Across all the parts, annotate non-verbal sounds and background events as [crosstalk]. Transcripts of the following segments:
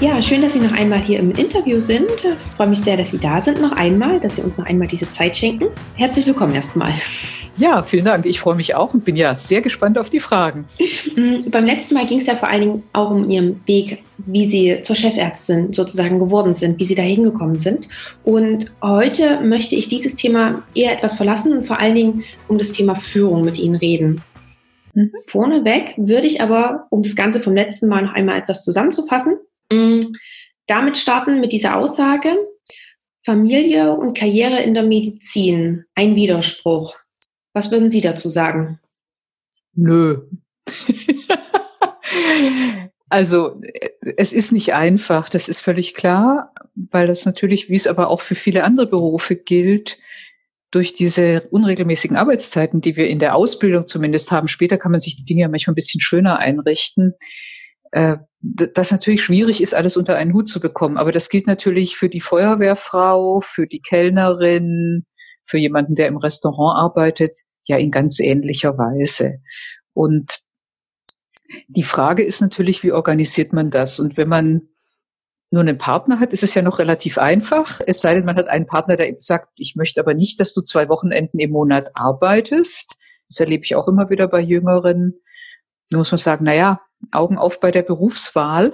Ja, schön, dass Sie noch einmal hier im Interview sind. Ich freue mich sehr, dass Sie da sind noch einmal, dass Sie uns noch einmal diese Zeit schenken. Herzlich willkommen erstmal. Ja, vielen Dank. Ich freue mich auch und bin ja sehr gespannt auf die Fragen. Mm, beim letzten Mal ging es ja vor allen Dingen auch um Ihren Weg, wie Sie zur Chefärztin sozusagen geworden sind, wie Sie da hingekommen sind. Und heute möchte ich dieses Thema eher etwas verlassen und vor allen Dingen um das Thema Führung mit Ihnen reden. Mhm. Vorneweg würde ich aber, um das Ganze vom letzten Mal noch einmal etwas zusammenzufassen, Mm, damit starten mit dieser Aussage, Familie und Karriere in der Medizin, ein Widerspruch. Was würden Sie dazu sagen? Nö. also es ist nicht einfach, das ist völlig klar, weil das natürlich, wie es aber auch für viele andere Berufe gilt, durch diese unregelmäßigen Arbeitszeiten, die wir in der Ausbildung zumindest haben, später kann man sich die Dinge ja manchmal ein bisschen schöner einrichten, äh, das natürlich schwierig ist, alles unter einen Hut zu bekommen. Aber das gilt natürlich für die Feuerwehrfrau, für die Kellnerin, für jemanden, der im Restaurant arbeitet, ja in ganz ähnlicher Weise. Und die Frage ist natürlich, wie organisiert man das? Und wenn man nur einen Partner hat, ist es ja noch relativ einfach. Es sei denn, man hat einen Partner, der sagt, ich möchte aber nicht, dass du zwei Wochenenden im Monat arbeitest. Das erlebe ich auch immer wieder bei Jüngeren. Da muss man sagen, na ja, Augen auf bei der Berufswahl.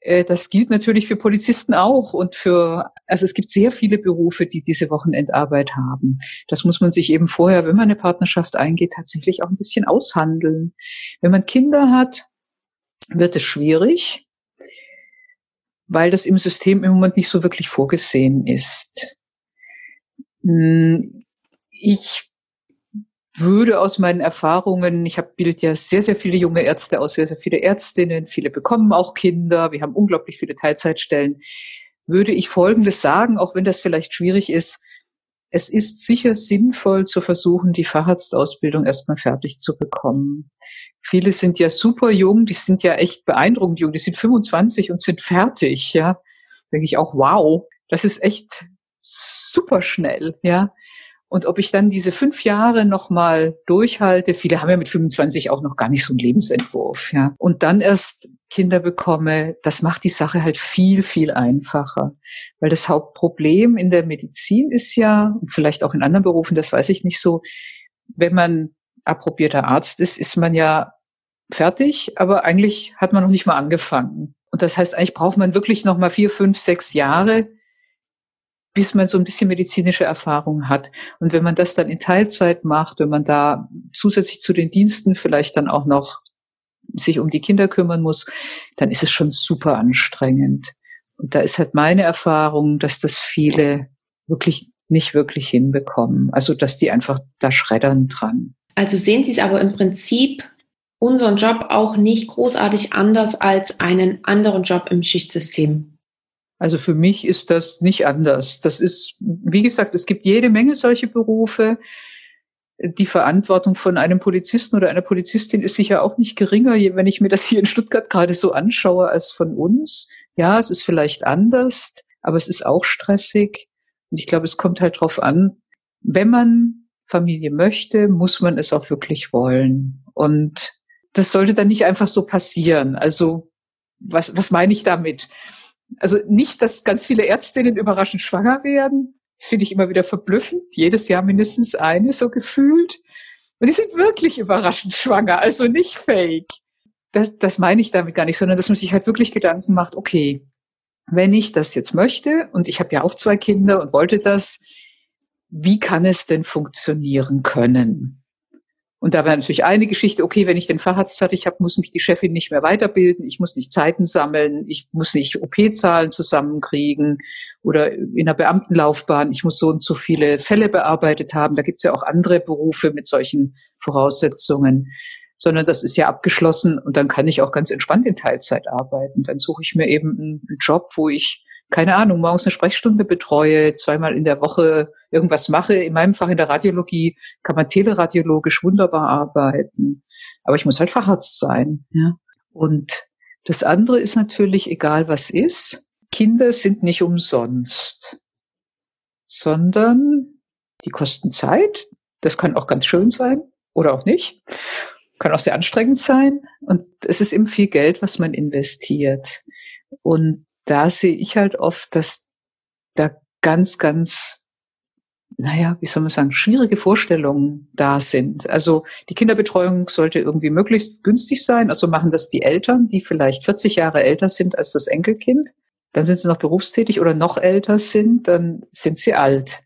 Äh, das gilt natürlich für Polizisten auch und für, also es gibt sehr viele Berufe, die diese Wochenendarbeit haben. Das muss man sich eben vorher, wenn man eine Partnerschaft eingeht, tatsächlich auch ein bisschen aushandeln. Wenn man Kinder hat, wird es schwierig, weil das im System im Moment nicht so wirklich vorgesehen ist. Hm, ich würde aus meinen Erfahrungen, ich habe bild ja sehr, sehr viele junge Ärzte aus, sehr, sehr viele Ärztinnen, viele bekommen auch Kinder, wir haben unglaublich viele Teilzeitstellen, würde ich Folgendes sagen, auch wenn das vielleicht schwierig ist. Es ist sicher sinnvoll zu versuchen, die Facharztausbildung erstmal fertig zu bekommen. Viele sind ja super jung, die sind ja echt beeindruckend jung, die sind 25 und sind fertig, ja. Denke ich auch, wow, das ist echt super schnell, ja. Und ob ich dann diese fünf Jahre nochmal durchhalte, viele haben ja mit 25 auch noch gar nicht so einen Lebensentwurf, ja. Und dann erst Kinder bekomme, das macht die Sache halt viel, viel einfacher. Weil das Hauptproblem in der Medizin ist ja, und vielleicht auch in anderen Berufen, das weiß ich nicht so, wenn man approbierter Arzt ist, ist man ja fertig, aber eigentlich hat man noch nicht mal angefangen. Und das heißt, eigentlich braucht man wirklich noch mal vier, fünf, sechs Jahre, bis man so ein bisschen medizinische Erfahrung hat. Und wenn man das dann in Teilzeit macht, wenn man da zusätzlich zu den Diensten vielleicht dann auch noch sich um die Kinder kümmern muss, dann ist es schon super anstrengend. Und da ist halt meine Erfahrung, dass das viele wirklich nicht wirklich hinbekommen. Also, dass die einfach da schreddern dran. Also sehen Sie es aber im Prinzip unseren Job auch nicht großartig anders als einen anderen Job im Schichtsystem. Also für mich ist das nicht anders. Das ist, wie gesagt, es gibt jede Menge solche Berufe. Die Verantwortung von einem Polizisten oder einer Polizistin ist sicher auch nicht geringer, wenn ich mir das hier in Stuttgart gerade so anschaue, als von uns. Ja, es ist vielleicht anders, aber es ist auch stressig. Und ich glaube, es kommt halt drauf an, wenn man Familie möchte, muss man es auch wirklich wollen. Und das sollte dann nicht einfach so passieren. Also, was, was meine ich damit? Also nicht, dass ganz viele Ärztinnen überraschend schwanger werden. Finde ich immer wieder verblüffend. Jedes Jahr mindestens eine so gefühlt. Und die sind wirklich überraschend schwanger, also nicht fake. Das, das meine ich damit gar nicht, sondern dass man sich halt wirklich Gedanken macht, okay, wenn ich das jetzt möchte, und ich habe ja auch zwei Kinder und wollte das, wie kann es denn funktionieren können? Und da war natürlich eine Geschichte, okay, wenn ich den Facharzt fertig habe, muss mich die Chefin nicht mehr weiterbilden, ich muss nicht Zeiten sammeln, ich muss nicht OP-Zahlen zusammenkriegen oder in der Beamtenlaufbahn, ich muss so und so viele Fälle bearbeitet haben. Da gibt es ja auch andere Berufe mit solchen Voraussetzungen, sondern das ist ja abgeschlossen und dann kann ich auch ganz entspannt in Teilzeit arbeiten. Dann suche ich mir eben einen Job, wo ich keine Ahnung, morgens eine Sprechstunde betreue, zweimal in der Woche irgendwas mache. In meinem Fach in der Radiologie kann man teleradiologisch wunderbar arbeiten. Aber ich muss halt Facharzt sein. Ja. Und das andere ist natürlich, egal was ist, Kinder sind nicht umsonst, sondern die kosten Zeit. Das kann auch ganz schön sein oder auch nicht. Kann auch sehr anstrengend sein. Und es ist eben viel Geld, was man investiert. Und da sehe ich halt oft, dass da ganz, ganz naja, wie soll man sagen, schwierige Vorstellungen da sind. Also die Kinderbetreuung sollte irgendwie möglichst günstig sein. Also machen das die Eltern, die vielleicht 40 Jahre älter sind als das Enkelkind. Dann sind sie noch berufstätig oder noch älter sind, dann sind sie alt.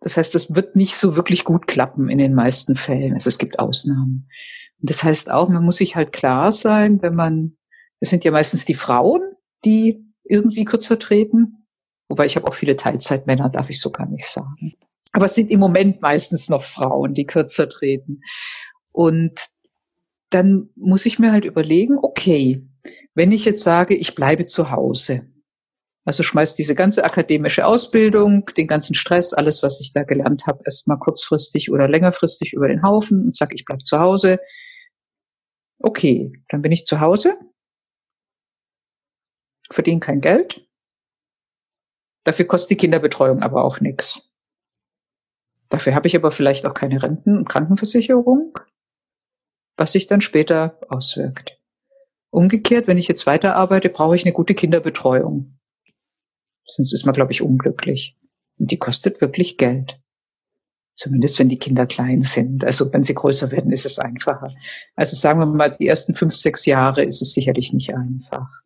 Das heißt, das wird nicht so wirklich gut klappen in den meisten Fällen. Also es gibt Ausnahmen. Und das heißt auch, man muss sich halt klar sein, wenn man, es sind ja meistens die Frauen, die irgendwie kürzer treten, Wobei ich habe auch viele Teilzeitmänner, darf ich so gar nicht sagen. Aber es sind im Moment meistens noch Frauen, die kürzer treten. Und dann muss ich mir halt überlegen, okay, wenn ich jetzt sage, ich bleibe zu Hause, also schmeiß diese ganze akademische Ausbildung, den ganzen Stress, alles, was ich da gelernt habe, erstmal kurzfristig oder längerfristig über den Haufen und sage, ich bleib zu Hause. Okay, dann bin ich zu Hause, verdiene kein Geld, Dafür kostet die Kinderbetreuung aber auch nichts. Dafür habe ich aber vielleicht auch keine Renten- und Krankenversicherung, was sich dann später auswirkt. Umgekehrt, wenn ich jetzt weiterarbeite, brauche ich eine gute Kinderbetreuung. Sonst ist man, glaube ich, unglücklich. Und die kostet wirklich Geld. Zumindest wenn die Kinder klein sind. Also wenn sie größer werden, ist es einfacher. Also sagen wir mal, die ersten fünf, sechs Jahre ist es sicherlich nicht einfach.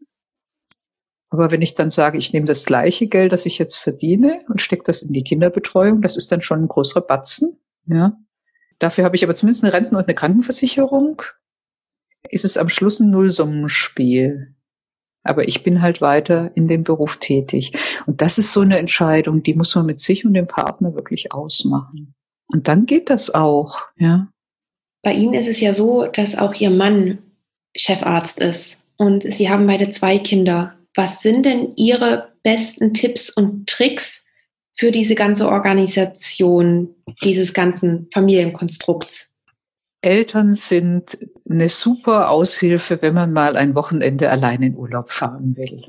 Aber wenn ich dann sage, ich nehme das gleiche Geld, das ich jetzt verdiene und stecke das in die Kinderbetreuung, das ist dann schon ein größerer Batzen. Ja. Dafür habe ich aber zumindest eine Renten- und eine Krankenversicherung. Ist es am Schluss ein Nullsummenspiel. Aber ich bin halt weiter in dem Beruf tätig. Und das ist so eine Entscheidung, die muss man mit sich und dem Partner wirklich ausmachen. Und dann geht das auch, ja. Bei Ihnen ist es ja so, dass auch Ihr Mann Chefarzt ist. Und Sie haben beide zwei Kinder. Was sind denn Ihre besten Tipps und Tricks für diese ganze Organisation dieses ganzen Familienkonstrukts? Eltern sind eine super Aushilfe, wenn man mal ein Wochenende allein in Urlaub fahren will.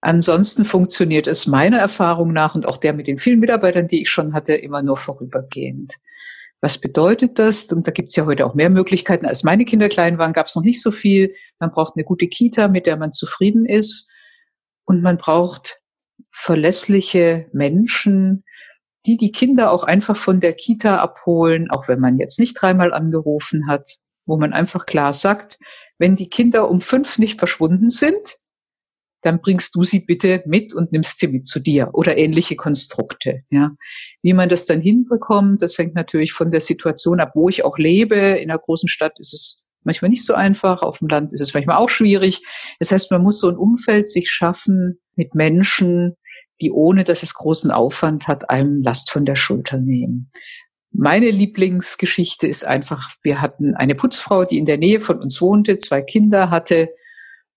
Ansonsten funktioniert es meiner Erfahrung nach und auch der mit den vielen Mitarbeitern, die ich schon hatte, immer nur vorübergehend. Was bedeutet das? Und da gibt es ja heute auch mehr Möglichkeiten. Als meine Kinder klein waren, gab es noch nicht so viel. Man braucht eine gute Kita, mit der man zufrieden ist. Und man braucht verlässliche Menschen, die die Kinder auch einfach von der Kita abholen, auch wenn man jetzt nicht dreimal angerufen hat, wo man einfach klar sagt, wenn die Kinder um fünf nicht verschwunden sind, dann bringst du sie bitte mit und nimmst sie mit zu dir oder ähnliche Konstrukte. Ja, wie man das dann hinbekommt, das hängt natürlich von der Situation ab, wo ich auch lebe. In einer großen Stadt ist es manchmal nicht so einfach. Auf dem Land ist es manchmal auch schwierig. Das heißt, man muss so ein Umfeld sich schaffen mit Menschen, die ohne dass es großen Aufwand hat, einem Last von der Schulter nehmen. Meine Lieblingsgeschichte ist einfach, wir hatten eine Putzfrau, die in der Nähe von uns wohnte, zwei Kinder hatte,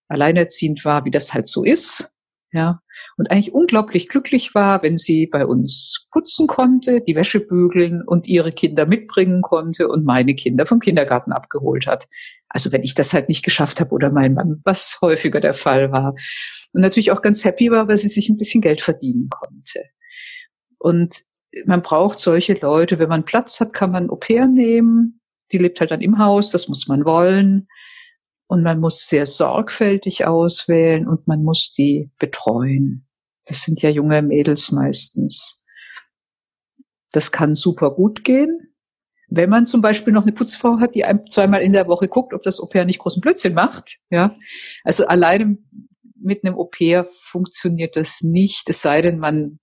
alleinerziehend war, wie das halt so ist. Ja, und eigentlich unglaublich glücklich war, wenn sie bei uns putzen konnte, die Wäsche bügeln und ihre Kinder mitbringen konnte und meine Kinder vom Kindergarten abgeholt hat. Also wenn ich das halt nicht geschafft habe oder mein Mann, was häufiger der Fall war. Und natürlich auch ganz happy war, weil sie sich ein bisschen Geld verdienen konnte. Und man braucht solche Leute, wenn man Platz hat, kann man Au pair nehmen. Die lebt halt dann im Haus, das muss man wollen. Und man muss sehr sorgfältig auswählen und man muss die betreuen. Das sind ja junge Mädels meistens. Das kann super gut gehen. Wenn man zum Beispiel noch eine Putzfrau hat, die zweimal in der Woche guckt, ob das Au-pair nicht großen Blödsinn macht, ja. Also alleine mit einem Au-pair funktioniert das nicht, es sei denn, man,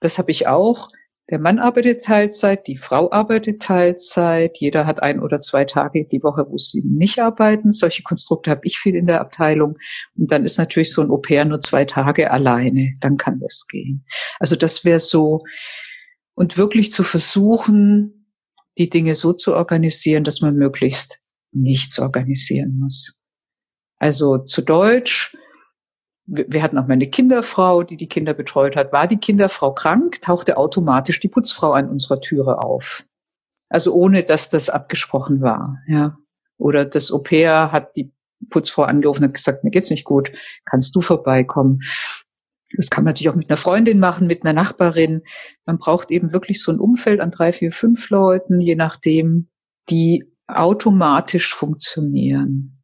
das habe ich auch, der Mann arbeitet Teilzeit, die Frau arbeitet Teilzeit, jeder hat ein oder zwei Tage die Woche, wo sie nicht arbeiten. Solche Konstrukte habe ich viel in der Abteilung. Und dann ist natürlich so ein Au-pair nur zwei Tage alleine. Dann kann das gehen. Also das wäre so. Und wirklich zu versuchen, die Dinge so zu organisieren, dass man möglichst nichts organisieren muss. Also zu Deutsch, wir hatten auch mal eine Kinderfrau, die die Kinder betreut hat. War die Kinderfrau krank, tauchte automatisch die Putzfrau an unserer Türe auf. Also ohne, dass das abgesprochen war, ja. Oder das Au pair hat die Putzfrau angerufen und gesagt, mir geht's nicht gut, kannst du vorbeikommen? Das kann man natürlich auch mit einer Freundin machen, mit einer Nachbarin. Man braucht eben wirklich so ein Umfeld an drei, vier, fünf Leuten, je nachdem, die automatisch funktionieren.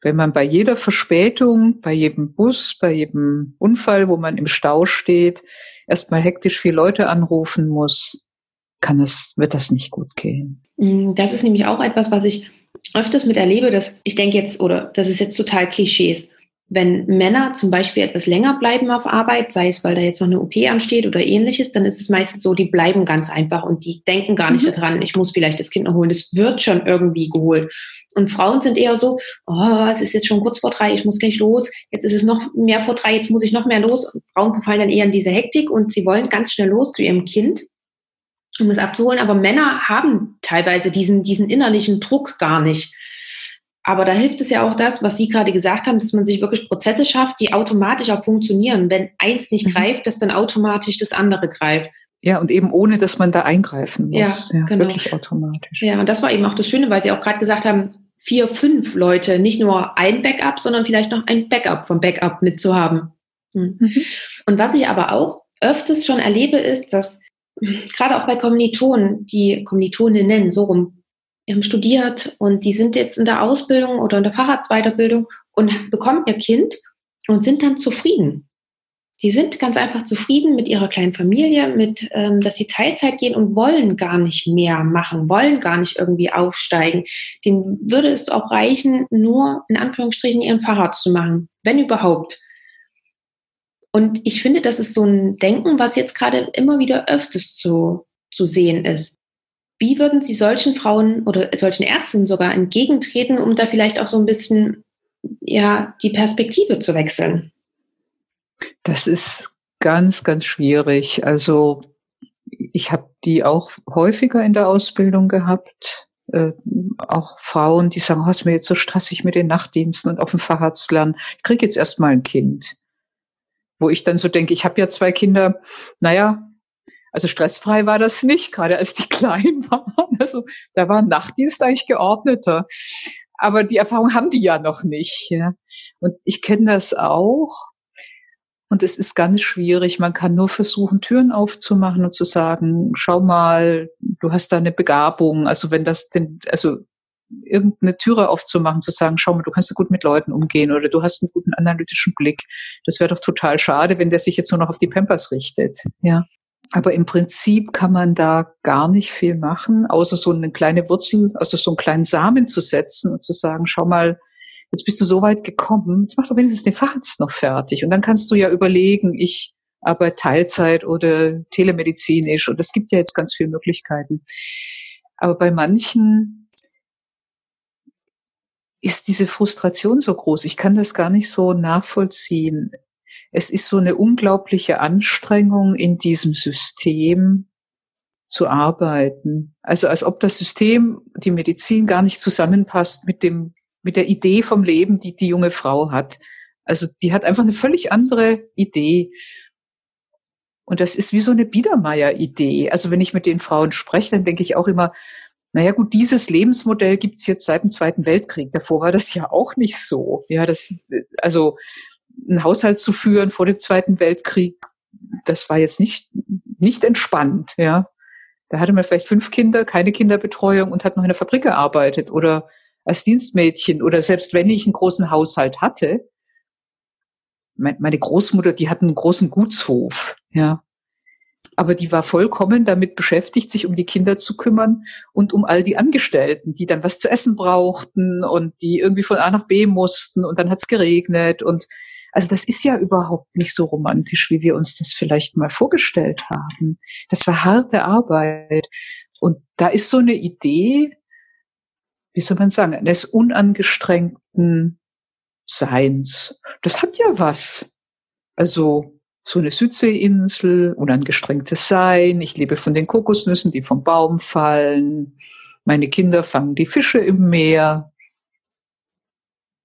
Wenn man bei jeder Verspätung, bei jedem Bus, bei jedem Unfall, wo man im Stau steht, erstmal hektisch vier Leute anrufen muss, kann es, wird das nicht gut gehen. Mm, das ist nämlich auch etwas, was ich öfters mit erlebe, dass ich denke jetzt, oder das ist jetzt total Klischees, wenn Männer zum Beispiel etwas länger bleiben auf Arbeit, sei es, weil da jetzt noch eine OP ansteht oder ähnliches, dann ist es meistens so, die bleiben ganz einfach und die denken gar nicht mhm. daran, ich muss vielleicht das Kind noch holen. Das wird schon irgendwie geholt. Und Frauen sind eher so, oh, es ist jetzt schon kurz vor drei, ich muss gleich los. Jetzt ist es noch mehr vor drei, jetzt muss ich noch mehr los. Und Frauen verfallen dann eher in diese Hektik und sie wollen ganz schnell los zu ihrem Kind, um es abzuholen. Aber Männer haben teilweise diesen, diesen innerlichen Druck gar nicht. Aber da hilft es ja auch das, was Sie gerade gesagt haben, dass man sich wirklich Prozesse schafft, die automatisch auch funktionieren. Wenn eins nicht mhm. greift, dass dann automatisch das andere greift. Ja, und eben ohne, dass man da eingreifen muss. Ja, ja genau. Wirklich automatisch. Ja, und das war eben auch das Schöne, weil Sie auch gerade gesagt haben, vier, fünf Leute, nicht nur ein Backup, sondern vielleicht noch ein Backup vom Backup mitzuhaben. Mhm. Mhm. Und was ich aber auch öfters schon erlebe, ist, dass gerade auch bei Kommilitonen, die Kommilitoninnen so rum, haben studiert und die sind jetzt in der Ausbildung oder in der Facharztweiterbildung und bekommen ihr Kind und sind dann zufrieden. Die sind ganz einfach zufrieden mit ihrer kleinen Familie, mit, ähm, dass sie Teilzeit gehen und wollen gar nicht mehr machen, wollen gar nicht irgendwie aufsteigen. Den würde es auch reichen, nur in Anführungsstrichen ihren Facharzt zu machen, wenn überhaupt. Und ich finde, das ist so ein Denken, was jetzt gerade immer wieder öfters zu, zu sehen ist. Wie würden Sie solchen Frauen oder solchen Ärzten sogar entgegentreten, um da vielleicht auch so ein bisschen ja, die Perspektive zu wechseln? Das ist ganz, ganz schwierig. Also ich habe die auch häufiger in der Ausbildung gehabt. Äh, auch Frauen, die sagen, oh, ist mir jetzt so stressig mit den Nachtdiensten und auf dem Fahrrad lernen. Ich kriege jetzt erst mal ein Kind. Wo ich dann so denke, ich habe ja zwei Kinder, naja, also stressfrei war das nicht, gerade als die [laughs] klein waren. Also da war Nachtdienst eigentlich geordneter. Aber die Erfahrung haben die ja noch nicht. Ja. Und ich kenne das auch. Und es ist ganz schwierig. Man kann nur versuchen, Türen aufzumachen und zu sagen, schau mal, du hast da eine Begabung. Also wenn das denn, also irgendeine Türe aufzumachen, zu sagen, schau mal, du kannst gut mit Leuten umgehen oder du hast einen guten analytischen Blick. Das wäre doch total schade, wenn der sich jetzt nur noch auf die Pampers richtet. Ja. Aber im Prinzip kann man da gar nicht viel machen, außer so eine kleine Wurzel, also so einen kleinen Samen zu setzen und zu sagen, schau mal, jetzt bist du so weit gekommen, jetzt mach doch wenigstens den Facharzt noch fertig. Und dann kannst du ja überlegen, ich arbeite Teilzeit oder telemedizinisch und es gibt ja jetzt ganz viele Möglichkeiten. Aber bei manchen ist diese Frustration so groß. Ich kann das gar nicht so nachvollziehen es ist so eine unglaubliche Anstrengung in diesem System zu arbeiten. Also als ob das System, die Medizin gar nicht zusammenpasst mit dem, mit der Idee vom Leben, die die junge Frau hat. Also die hat einfach eine völlig andere Idee. Und das ist wie so eine Biedermeier-Idee. Also wenn ich mit den Frauen spreche, dann denke ich auch immer, naja gut, dieses Lebensmodell gibt es jetzt seit dem Zweiten Weltkrieg. Davor war das ja auch nicht so. Ja, das, also einen Haushalt zu führen vor dem Zweiten Weltkrieg, das war jetzt nicht, nicht entspannt, ja. Da hatte man vielleicht fünf Kinder, keine Kinderbetreuung und hat noch in der Fabrik gearbeitet oder als Dienstmädchen oder selbst wenn ich einen großen Haushalt hatte, meine Großmutter, die hat einen großen Gutshof, ja. Aber die war vollkommen damit beschäftigt, sich um die Kinder zu kümmern und um all die Angestellten, die dann was zu essen brauchten und die irgendwie von A nach B mussten und dann hat's geregnet und also das ist ja überhaupt nicht so romantisch, wie wir uns das vielleicht mal vorgestellt haben. Das war harte Arbeit. Und da ist so eine Idee, wie soll man sagen, eines unangestrengten Seins. Das hat ja was. Also so eine Südseeinsel, unangestrengtes Sein. Ich lebe von den Kokosnüssen, die vom Baum fallen. Meine Kinder fangen die Fische im Meer.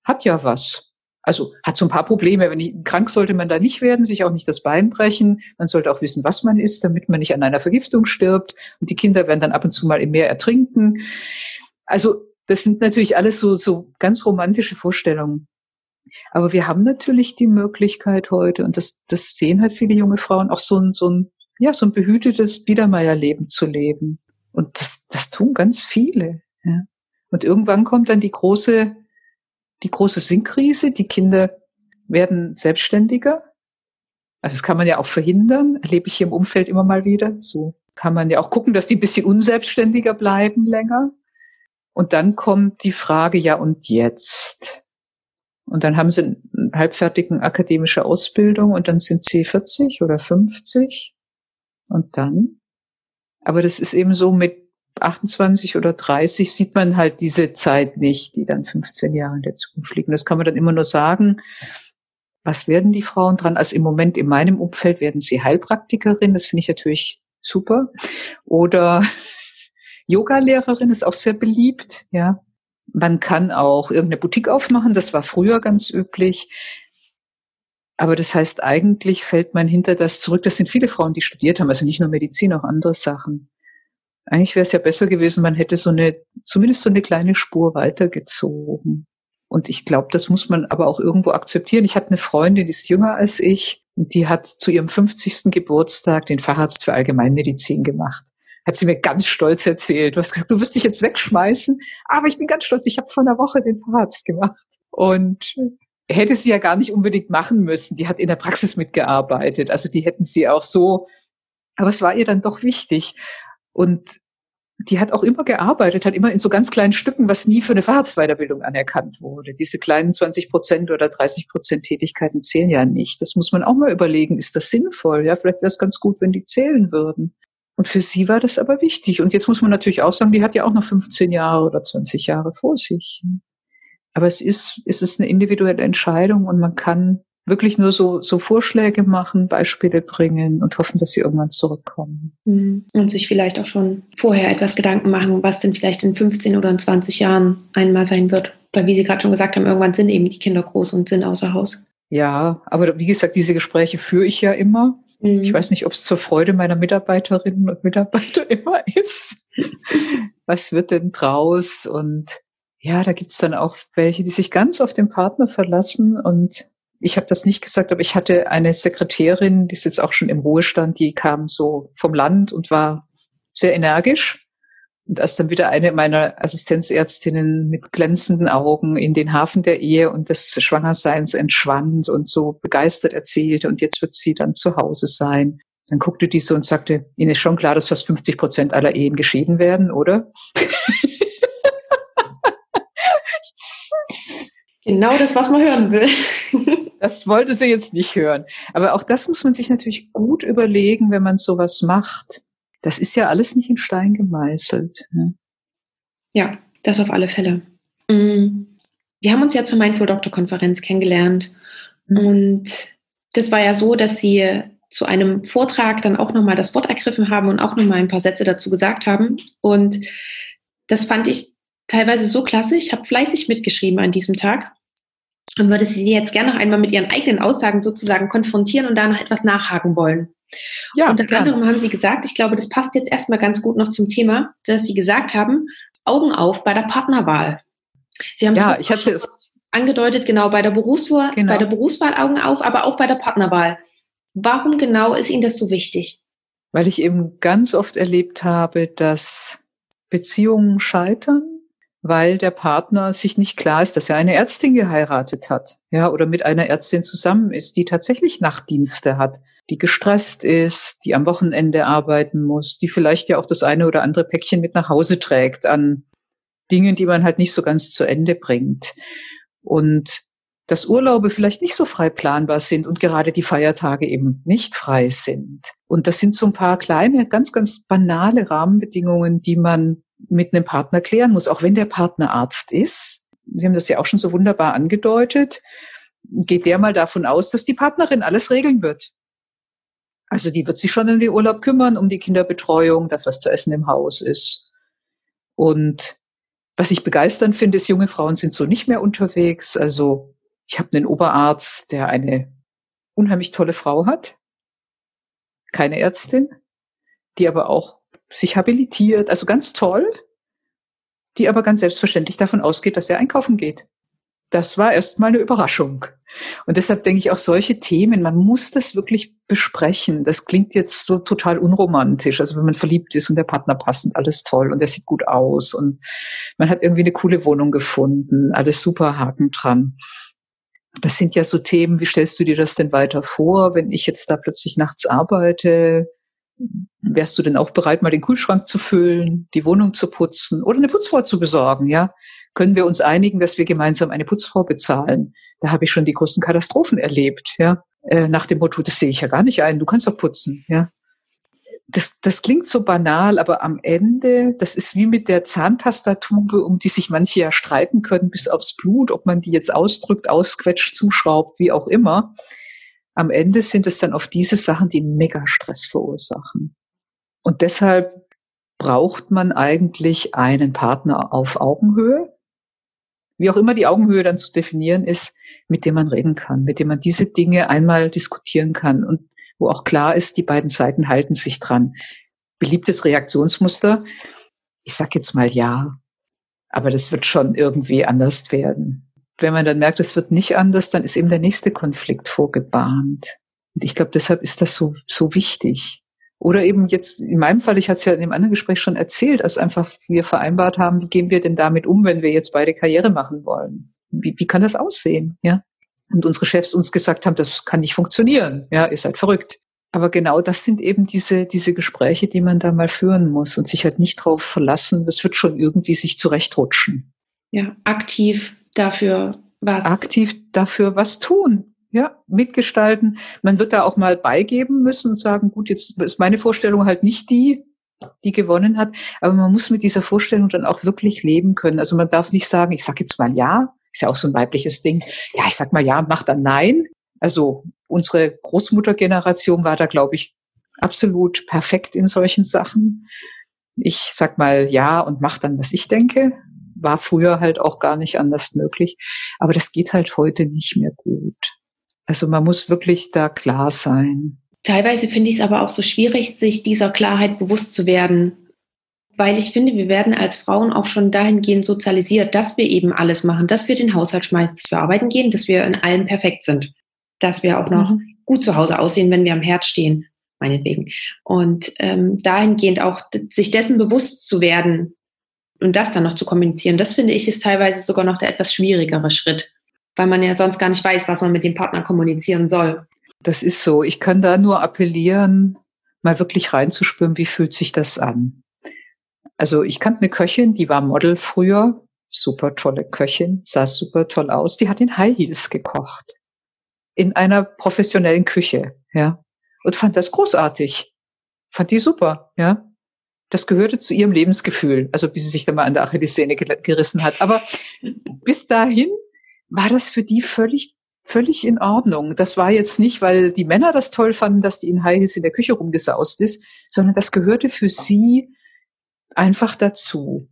Hat ja was. Also hat so ein paar Probleme. Wenn ich, krank sollte man da nicht werden, sich auch nicht das Bein brechen. Man sollte auch wissen, was man isst, damit man nicht an einer Vergiftung stirbt. Und die Kinder werden dann ab und zu mal im Meer ertrinken. Also das sind natürlich alles so, so ganz romantische Vorstellungen. Aber wir haben natürlich die Möglichkeit heute, und das, das sehen halt viele junge Frauen, auch so ein, so ein, ja, so ein behütetes Biedermeierleben zu leben. Und das, das tun ganz viele. Ja. Und irgendwann kommt dann die große die große Sinnkrise. Die Kinder werden selbstständiger. Also das kann man ja auch verhindern, erlebe ich hier im Umfeld immer mal wieder. So kann man ja auch gucken, dass die ein bisschen unselbstständiger bleiben länger. Und dann kommt die Frage, ja und jetzt? Und dann haben sie eine halbfertigen akademische Ausbildung und dann sind sie 40 oder 50. Und dann? Aber das ist eben so mit 28 oder 30 sieht man halt diese Zeit nicht, die dann 15 Jahre in der Zukunft liegen. Das kann man dann immer nur sagen. Was werden die Frauen dran? Also im Moment in meinem Umfeld werden sie Heilpraktikerin. Das finde ich natürlich super. Oder [laughs] Yoga-Lehrerin ist auch sehr beliebt, ja. Man kann auch irgendeine Boutique aufmachen. Das war früher ganz üblich. Aber das heißt, eigentlich fällt man hinter das zurück. Das sind viele Frauen, die studiert haben, also nicht nur Medizin, auch andere Sachen. Eigentlich wäre es ja besser gewesen, man hätte so eine, zumindest so eine kleine Spur weitergezogen. Und ich glaube, das muss man aber auch irgendwo akzeptieren. Ich hatte eine Freundin, die ist jünger als ich, und die hat zu ihrem 50. Geburtstag den Facharzt für Allgemeinmedizin gemacht. Hat sie mir ganz stolz erzählt. Du hast gesagt, du wirst dich jetzt wegschmeißen, aber ich bin ganz stolz, ich habe vor einer Woche den Facharzt gemacht. Und hätte sie ja gar nicht unbedingt machen müssen. Die hat in der Praxis mitgearbeitet. Also die hätten sie auch so, aber es war ihr dann doch wichtig. Und die hat auch immer gearbeitet, hat immer in so ganz kleinen Stücken, was nie für eine Facharztweiterbildung anerkannt wurde. Diese kleinen 20 Prozent oder 30 Prozent Tätigkeiten zählen ja nicht. Das muss man auch mal überlegen. Ist das sinnvoll? Ja, vielleicht wäre es ganz gut, wenn die zählen würden. Und für sie war das aber wichtig. Und jetzt muss man natürlich auch sagen, die hat ja auch noch 15 Jahre oder 20 Jahre vor sich. Aber es ist, es ist eine individuelle Entscheidung und man kann wirklich nur so, so Vorschläge machen, Beispiele bringen und hoffen, dass sie irgendwann zurückkommen. Mhm. Und sich vielleicht auch schon vorher etwas Gedanken machen, was denn vielleicht in 15 oder in 20 Jahren einmal sein wird. Weil wie Sie gerade schon gesagt haben, irgendwann sind eben die Kinder groß und sind außer Haus. Ja, aber wie gesagt, diese Gespräche führe ich ja immer. Mhm. Ich weiß nicht, ob es zur Freude meiner Mitarbeiterinnen und Mitarbeiter [laughs] immer ist. was wird denn draus? Und ja, da gibt's dann auch welche, die sich ganz auf den Partner verlassen und ich habe das nicht gesagt, aber ich hatte eine Sekretärin, die ist jetzt auch schon im Ruhestand, die kam so vom Land und war sehr energisch. Und als dann wieder eine meiner Assistenzärztinnen mit glänzenden Augen in den Hafen der Ehe und des Schwangerseins entschwand und so begeistert erzählte, und jetzt wird sie dann zu Hause sein. Dann guckte die so und sagte, Ihnen ist schon klar, dass fast 50 Prozent aller Ehen geschieden werden, oder? [laughs] Genau das, was man hören will. [laughs] Das wollte sie jetzt nicht hören. Aber auch das muss man sich natürlich gut überlegen, wenn man sowas macht. Das ist ja alles nicht in Stein gemeißelt. Ne? Ja, das auf alle Fälle. Mm. Wir haben uns ja zur Mindful Doctor Konferenz kennengelernt. Mhm. Und das war ja so, dass sie zu einem Vortrag dann auch nochmal das Wort ergriffen haben und auch nochmal ein paar Sätze dazu gesagt haben. Und das fand ich teilweise so klasse. Ich habe fleißig mitgeschrieben an diesem Tag und würde sie jetzt gerne noch einmal mit ihren eigenen Aussagen sozusagen konfrontieren und da noch etwas nachhaken wollen. Ja, Unter klar. anderem haben Sie gesagt, ich glaube, das passt jetzt erstmal ganz gut noch zum Thema, dass Sie gesagt haben, Augen auf bei der Partnerwahl. Sie haben ja, ich hatte angedeutet, genau bei der Berufswahl, genau. bei der Berufswahl Augen auf, aber auch bei der Partnerwahl. Warum genau ist Ihnen das so wichtig? Weil ich eben ganz oft erlebt habe, dass Beziehungen scheitern weil der Partner sich nicht klar ist, dass er eine Ärztin geheiratet hat, ja, oder mit einer Ärztin zusammen ist, die tatsächlich Nachtdienste hat, die gestresst ist, die am Wochenende arbeiten muss, die vielleicht ja auch das eine oder andere Päckchen mit nach Hause trägt an Dingen, die man halt nicht so ganz zu Ende bringt. Und dass Urlaube vielleicht nicht so frei planbar sind und gerade die Feiertage eben nicht frei sind. Und das sind so ein paar kleine, ganz, ganz banale Rahmenbedingungen, die man mit einem Partner klären muss, auch wenn der Partner Arzt ist. Sie haben das ja auch schon so wunderbar angedeutet. Geht der mal davon aus, dass die Partnerin alles regeln wird. Also die wird sich schon um den Urlaub kümmern, um die Kinderbetreuung, das, was zu essen im Haus ist. Und was ich begeisternd finde, ist, junge Frauen sind so nicht mehr unterwegs. Also ich habe einen Oberarzt, der eine unheimlich tolle Frau hat, keine Ärztin, die aber auch sich habilitiert, also ganz toll, die aber ganz selbstverständlich davon ausgeht, dass er einkaufen geht. Das war erstmal eine Überraschung. Und deshalb denke ich auch solche Themen, man muss das wirklich besprechen. Das klingt jetzt so total unromantisch. Also wenn man verliebt ist und der Partner passt und alles toll und der sieht gut aus und man hat irgendwie eine coole Wohnung gefunden, alles super Haken dran. Das sind ja so Themen, wie stellst du dir das denn weiter vor, wenn ich jetzt da plötzlich nachts arbeite? Wärst du denn auch bereit, mal den Kühlschrank zu füllen, die Wohnung zu putzen oder eine Putzfrau zu besorgen, ja? Können wir uns einigen, dass wir gemeinsam eine Putzfrau bezahlen? Da habe ich schon die größten Katastrophen erlebt, ja. Äh, nach dem Motto, das sehe ich ja gar nicht ein, du kannst doch putzen, ja. Das, das klingt so banal, aber am Ende, das ist wie mit der Zahnpastatube, um die sich manche ja streiten können bis aufs Blut, ob man die jetzt ausdrückt, ausquetscht, zuschraubt, wie auch immer. Am Ende sind es dann auf diese Sachen, die mega Stress verursachen. Und deshalb braucht man eigentlich einen Partner auf Augenhöhe, wie auch immer die Augenhöhe dann zu definieren ist, mit dem man reden kann, mit dem man diese Dinge einmal diskutieren kann und wo auch klar ist, die beiden Seiten halten sich dran. Beliebtes Reaktionsmuster. Ich sag jetzt mal ja, aber das wird schon irgendwie anders werden. Wenn man dann merkt, es wird nicht anders, dann ist eben der nächste Konflikt vorgebahnt. Und ich glaube, deshalb ist das so, so wichtig. Oder eben jetzt, in meinem Fall, ich hatte es ja in dem anderen Gespräch schon erzählt, als einfach wir vereinbart haben, wie gehen wir denn damit um, wenn wir jetzt beide Karriere machen wollen? Wie, wie kann das aussehen? Ja. Und unsere Chefs uns gesagt haben, das kann nicht funktionieren. Ja, ihr seid verrückt. Aber genau das sind eben diese, diese Gespräche, die man da mal führen muss und sich halt nicht drauf verlassen. Das wird schon irgendwie sich zurechtrutschen. Ja, aktiv dafür was. Aktiv dafür was tun ja, mitgestalten. Man wird da auch mal beigeben müssen und sagen, gut, jetzt ist meine Vorstellung halt nicht die, die gewonnen hat, aber man muss mit dieser Vorstellung dann auch wirklich leben können. Also man darf nicht sagen, ich sag jetzt mal ja, ist ja auch so ein weibliches Ding. Ja, ich sag mal ja, mach dann nein. Also unsere Großmuttergeneration war da, glaube ich, absolut perfekt in solchen Sachen. Ich sag mal ja und mach dann, was ich denke. War früher halt auch gar nicht anders möglich. Aber das geht halt heute nicht mehr gut. Also man muss wirklich da klar sein. Teilweise finde ich es aber auch so schwierig, sich dieser Klarheit bewusst zu werden. Weil ich finde, wir werden als Frauen auch schon dahingehend sozialisiert, dass wir eben alles machen, dass wir den Haushalt schmeißen, dass wir arbeiten gehen, dass wir in allem perfekt sind. Dass wir auch noch mhm. gut zu Hause aussehen, wenn wir am Herd stehen, meinetwegen. Und ähm, dahingehend auch sich dessen bewusst zu werden und das dann noch zu kommunizieren, das finde ich ist teilweise sogar noch der etwas schwierigere Schritt weil man ja sonst gar nicht weiß, was man mit dem Partner kommunizieren soll. Das ist so. Ich kann da nur appellieren, mal wirklich reinzuspüren, wie fühlt sich das an. Also ich kannte eine Köchin, die war Model früher, super tolle Köchin, sah super toll aus, die hat in High Heels gekocht. In einer professionellen Küche, ja. Und fand das großartig. Fand die super, ja. Das gehörte zu ihrem Lebensgefühl, also bis sie sich dann mal an der Achillessehne gerissen hat. Aber bis dahin war das für die völlig völlig in Ordnung. Das war jetzt nicht, weil die Männer das toll fanden, dass die in High Heels in der Küche rumgesaust ist, sondern das gehörte für sie einfach dazu.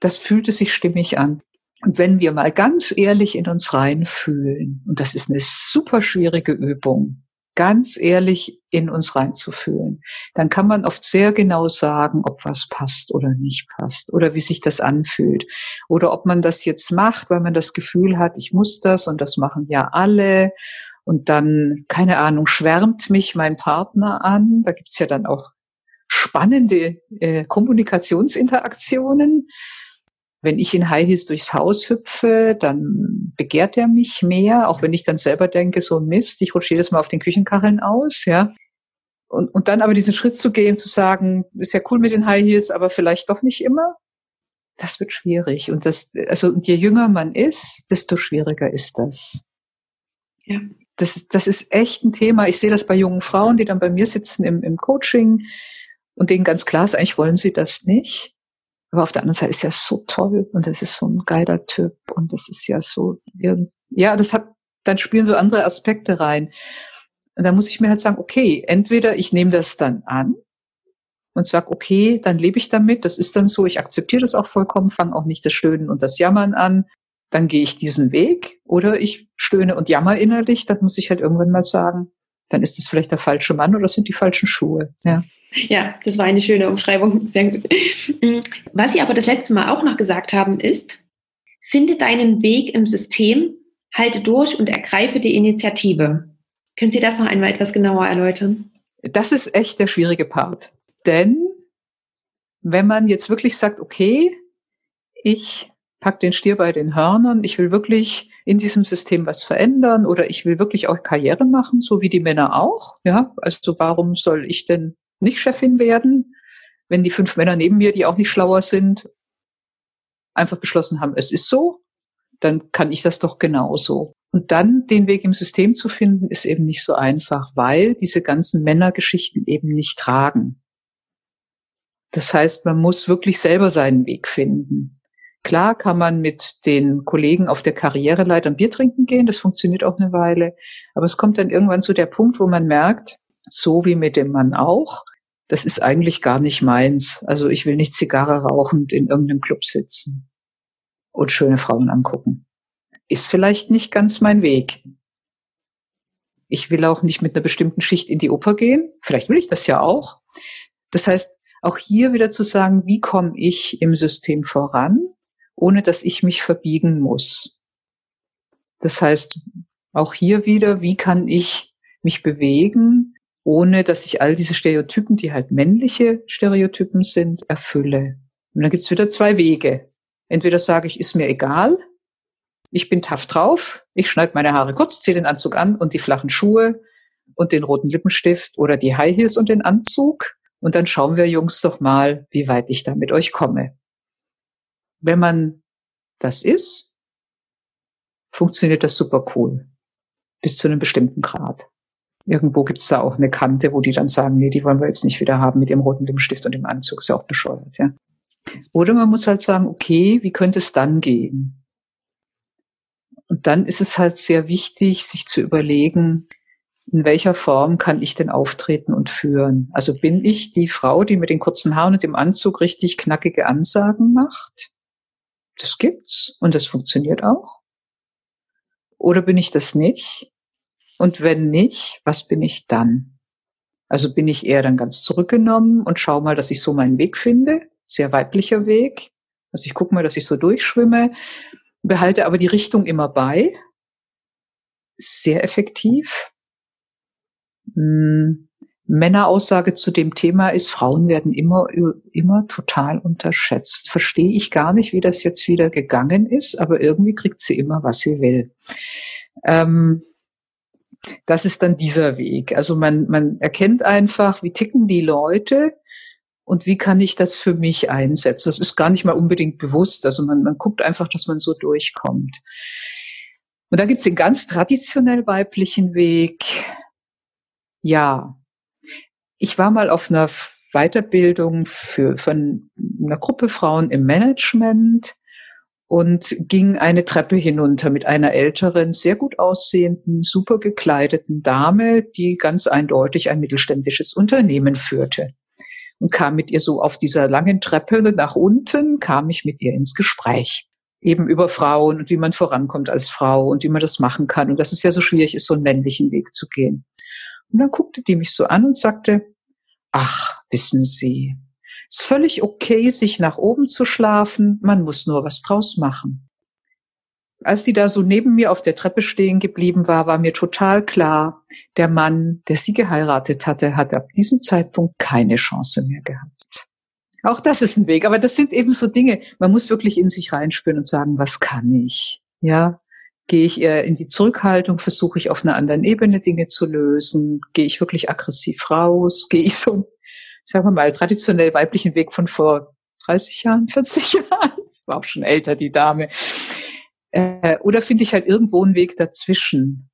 Das fühlte sich stimmig an. Und wenn wir mal ganz ehrlich in uns reinfühlen, und das ist eine super schwierige Übung, ganz ehrlich in uns reinzufühlen, dann kann man oft sehr genau sagen, ob was passt oder nicht passt oder wie sich das anfühlt oder ob man das jetzt macht, weil man das Gefühl hat, ich muss das und das machen ja alle und dann, keine Ahnung, schwärmt mich mein Partner an. Da gibt's ja dann auch spannende äh, Kommunikationsinteraktionen. Wenn ich in High Heels durchs Haus hüpfe, dann begehrt er mich mehr, auch wenn ich dann selber denke, so ein Mist, ich rutsche jedes Mal auf den Küchenkacheln aus, ja. Und, und dann aber diesen Schritt zu gehen, zu sagen, ist ja cool mit den High Heels, aber vielleicht doch nicht immer, das wird schwierig. Und das, also, und je jünger man ist, desto schwieriger ist das. Ja. Das, das ist echt ein Thema. Ich sehe das bei jungen Frauen, die dann bei mir sitzen im, im Coaching und denen ganz klar ist, eigentlich wollen sie das nicht. Aber auf der anderen Seite ist ja so toll und das ist so ein geiler Typ und das ist ja so, ja, das hat, dann spielen so andere Aspekte rein. Und da muss ich mir halt sagen, okay, entweder ich nehme das dann an und sag, okay, dann lebe ich damit, das ist dann so, ich akzeptiere das auch vollkommen, fange auch nicht das Stöhnen und das Jammern an, dann gehe ich diesen Weg oder ich stöhne und jammer innerlich, dann muss ich halt irgendwann mal sagen, dann ist das vielleicht der falsche Mann oder sind die falschen Schuhe, ja. Ja, das war eine schöne Umschreibung. Sehr gut. Mm, was Sie aber das letzte Mal auch noch gesagt haben, ist, finde deinen Weg im System halte durch und ergreife die Initiative. Können Sie das noch einmal etwas genauer erläutern? Das ist echt der schwierige Part. Denn wenn man jetzt wirklich sagt, okay, ich pack den Stier bei den Hörnern, ich will wirklich in diesem System was verändern oder ich will wirklich auch Karriere machen, so wie die Männer auch. Ja, also warum soll ich denn nicht Chefin werden, wenn die fünf Männer neben mir, die auch nicht schlauer sind, einfach beschlossen haben, es ist so, dann kann ich das doch genauso. Und dann den Weg im System zu finden, ist eben nicht so einfach, weil diese ganzen Männergeschichten eben nicht tragen. Das heißt, man muss wirklich selber seinen Weg finden. Klar kann man mit den Kollegen auf der Karriereleiter ein Bier trinken gehen, das funktioniert auch eine Weile, aber es kommt dann irgendwann zu der Punkt, wo man merkt, so wie mit dem Mann auch, das ist eigentlich gar nicht meins. Also ich will nicht Zigarre rauchend in irgendeinem Club sitzen und schöne Frauen angucken ist vielleicht nicht ganz mein Weg. Ich will auch nicht mit einer bestimmten Schicht in die Oper gehen. Vielleicht will ich das ja auch. Das heißt, auch hier wieder zu sagen, wie komme ich im System voran, ohne dass ich mich verbiegen muss. Das heißt, auch hier wieder, wie kann ich mich bewegen, ohne dass ich all diese Stereotypen, die halt männliche Stereotypen sind, erfülle. Und dann gibt's wieder zwei Wege. Entweder sage ich, ist mir egal, ich bin tough drauf, ich schneide meine Haare kurz, ziehe den Anzug an und die flachen Schuhe und den roten Lippenstift oder die High Heels und den Anzug. Und dann schauen wir Jungs doch mal, wie weit ich da mit euch komme. Wenn man das ist, funktioniert das super cool. Bis zu einem bestimmten Grad. Irgendwo gibt's da auch eine Kante, wo die dann sagen, nee, die wollen wir jetzt nicht wieder haben mit dem roten Lippenstift und dem Anzug. Ist ja auch bescheuert, ja. Oder man muss halt sagen, okay, wie könnte es dann gehen? Und dann ist es halt sehr wichtig, sich zu überlegen, in welcher Form kann ich denn auftreten und führen? Also bin ich die Frau, die mit den kurzen Haaren und dem Anzug richtig knackige Ansagen macht? Das gibt's und das funktioniert auch. Oder bin ich das nicht? Und wenn nicht, was bin ich dann? Also bin ich eher dann ganz zurückgenommen und schau mal, dass ich so meinen Weg finde, sehr weiblicher Weg. Also ich gucke mal, dass ich so durchschwimme behalte aber die Richtung immer bei. Sehr effektiv. Hm. Männeraussage zu dem Thema ist, Frauen werden immer, immer total unterschätzt. Verstehe ich gar nicht, wie das jetzt wieder gegangen ist, aber irgendwie kriegt sie immer, was sie will. Ähm, das ist dann dieser Weg. Also man, man erkennt einfach, wie ticken die Leute und wie kann ich das für mich einsetzen? Das ist gar nicht mal unbedingt bewusst. Also man, man guckt einfach, dass man so durchkommt. Und dann gibt's den ganz traditionell weiblichen Weg. Ja, ich war mal auf einer Weiterbildung für, von einer Gruppe Frauen im Management und ging eine Treppe hinunter mit einer älteren, sehr gut aussehenden, super gekleideten Dame, die ganz eindeutig ein mittelständisches Unternehmen führte und kam mit ihr so auf dieser langen Treppe nach unten, kam ich mit ihr ins Gespräch. Eben über Frauen und wie man vorankommt als Frau und wie man das machen kann und dass es ja so schwierig ist, so einen männlichen Weg zu gehen. Und dann guckte die mich so an und sagte, ach, wissen Sie, ist völlig okay, sich nach oben zu schlafen, man muss nur was draus machen. Als die da so neben mir auf der Treppe stehen geblieben war, war mir total klar, der Mann, der sie geheiratet hatte, hat ab diesem Zeitpunkt keine Chance mehr gehabt. Auch das ist ein Weg, aber das sind eben so Dinge, man muss wirklich in sich reinspüren und sagen, was kann ich? Ja, gehe ich eher in die Zurückhaltung, versuche ich auf einer anderen Ebene Dinge zu lösen, gehe ich wirklich aggressiv raus, gehe ich so, sagen wir mal, traditionell weiblichen Weg von vor 30 Jahren, 40 [laughs] Jahren, war auch schon älter, die Dame. Äh, oder finde ich halt irgendwo einen Weg dazwischen?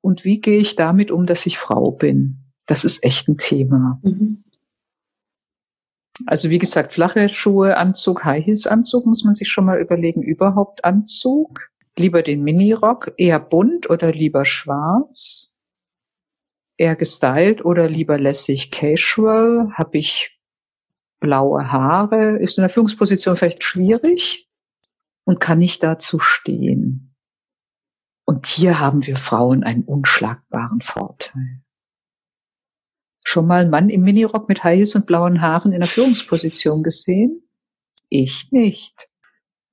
Und wie gehe ich damit um, dass ich Frau bin? Das ist echt ein Thema. Mhm. Also wie gesagt, flache Schuhe, Anzug, High Heels Anzug muss man sich schon mal überlegen. Überhaupt Anzug? Lieber den Minirock, eher bunt oder lieber schwarz? Eher gestylt oder lieber lässig casual? Habe ich blaue Haare? Ist in der Führungsposition vielleicht schwierig? und kann nicht dazu stehen. Und hier haben wir Frauen einen unschlagbaren Vorteil. Schon mal einen Mann im Minirock mit High Heels und blauen Haaren in der Führungsposition gesehen? Ich nicht.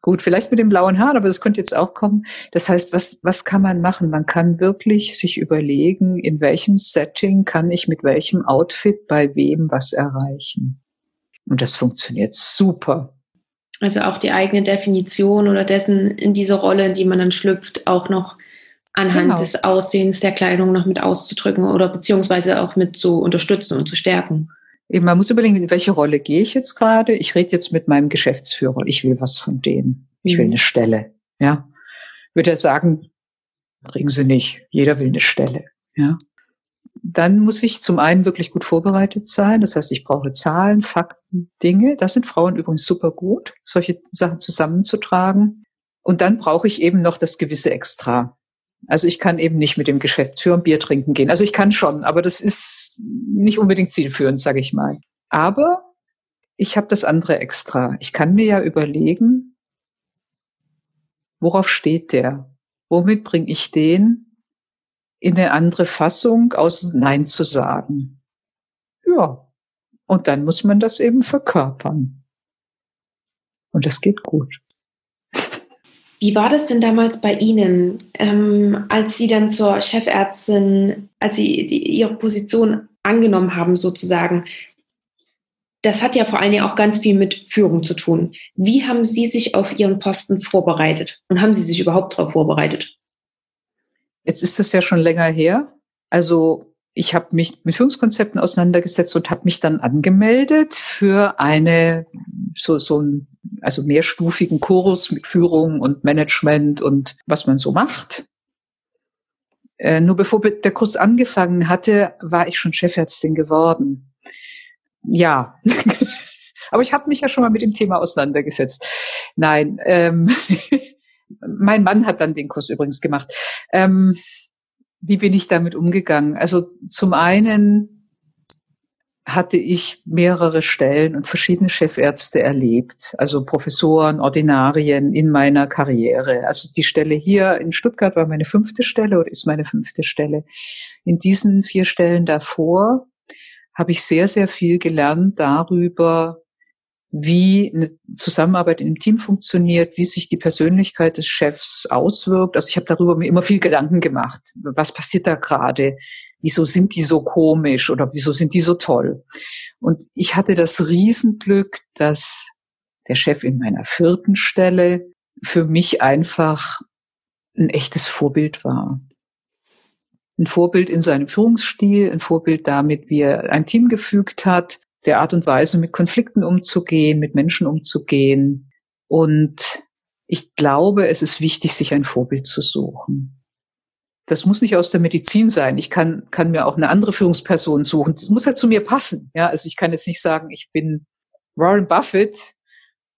Gut, vielleicht mit dem blauen Haaren, aber das könnte jetzt auch kommen. Das heißt, was, was kann man machen? Man kann wirklich sich überlegen, in welchem Setting kann ich mit welchem Outfit bei wem was erreichen. Und das funktioniert super. Also auch die eigene Definition oder dessen in diese Rolle, in die man dann schlüpft, auch noch anhand genau. des Aussehens der Kleidung noch mit auszudrücken oder beziehungsweise auch mit zu unterstützen und zu stärken. Eben, man muss überlegen, in welche Rolle gehe ich jetzt gerade? Ich rede jetzt mit meinem Geschäftsführer. Ich will was von dem. Ich will mhm. eine Stelle. Ja. Würde er sagen, kriegen Sie nicht. Jeder will eine Stelle. Ja. Dann muss ich zum einen wirklich gut vorbereitet sein. Das heißt, ich brauche Zahlen, Fakten, Dinge. Da sind Frauen übrigens super gut, solche Sachen zusammenzutragen. Und dann brauche ich eben noch das gewisse Extra. Also ich kann eben nicht mit dem Geschäftsführer Bier trinken gehen. Also ich kann schon, aber das ist nicht unbedingt zielführend, sage ich mal. Aber ich habe das andere extra. Ich kann mir ja überlegen, worauf steht der? Womit bringe ich den in eine andere Fassung, aus Nein zu sagen? Ja. Und dann muss man das eben verkörpern. Und das geht gut. Wie war das denn damals bei Ihnen, ähm, als Sie dann zur Chefärztin, als Sie die, Ihre Position angenommen haben sozusagen? Das hat ja vor allen Dingen auch ganz viel mit Führung zu tun. Wie haben Sie sich auf Ihren Posten vorbereitet und haben Sie sich überhaupt darauf vorbereitet? Jetzt ist das ja schon länger her. Also ich habe mich mit Führungskonzepten auseinandergesetzt und habe mich dann angemeldet für eine so so ein also mehrstufigen Kurs mit Führung und Management und was man so macht. Äh, nur bevor der Kurs angefangen hatte, war ich schon Chefärztin geworden. Ja, [laughs] aber ich habe mich ja schon mal mit dem Thema auseinandergesetzt. Nein, ähm, [laughs] mein Mann hat dann den Kurs übrigens gemacht. Ähm, wie bin ich damit umgegangen? Also zum einen hatte ich mehrere Stellen und verschiedene Chefärzte erlebt, also Professoren, Ordinarien in meiner Karriere. Also die Stelle hier in Stuttgart war meine fünfte Stelle oder ist meine fünfte Stelle. In diesen vier Stellen davor habe ich sehr, sehr viel gelernt darüber, wie eine Zusammenarbeit in einem Team funktioniert, wie sich die Persönlichkeit des Chefs auswirkt. Also ich habe darüber mir immer viel Gedanken gemacht. Was passiert da gerade? wieso sind die so komisch oder wieso sind die so toll? Und ich hatte das Riesenglück, dass der Chef in meiner vierten Stelle für mich einfach ein echtes Vorbild war. Ein Vorbild in seinem Führungsstil, ein Vorbild damit, wie er ein Team gefügt hat, der Art und Weise, mit Konflikten umzugehen, mit Menschen umzugehen. Und ich glaube, es ist wichtig, sich ein Vorbild zu suchen das muss nicht aus der Medizin sein. Ich kann, kann mir auch eine andere Führungsperson suchen. Das muss halt zu mir passen. Ja, also ich kann jetzt nicht sagen, ich bin Warren Buffett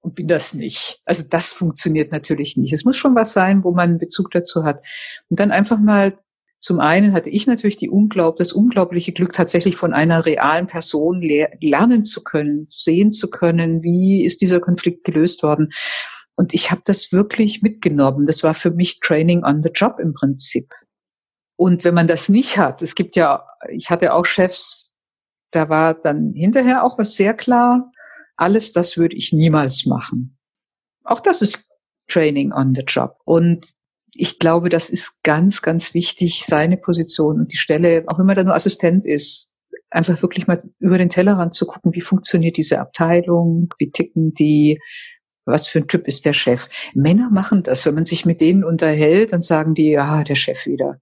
und bin das nicht. Also das funktioniert natürlich nicht. Es muss schon was sein, wo man einen Bezug dazu hat. Und dann einfach mal zum einen hatte ich natürlich die unglaub, das unglaubliche Glück, tatsächlich von einer realen Person lernen zu können, sehen zu können, wie ist dieser Konflikt gelöst worden. Und ich habe das wirklich mitgenommen. Das war für mich Training on the Job im Prinzip. Und wenn man das nicht hat, es gibt ja, ich hatte auch Chefs, da war dann hinterher auch was sehr klar, alles das würde ich niemals machen. Auch das ist Training on the Job. Und ich glaube, das ist ganz, ganz wichtig, seine Position und die Stelle, auch wenn man da nur Assistent ist, einfach wirklich mal über den Tellerrand zu gucken, wie funktioniert diese Abteilung, wie ticken die, was für ein Typ ist der Chef. Männer machen das, wenn man sich mit denen unterhält, dann sagen die, ja, der Chef wieder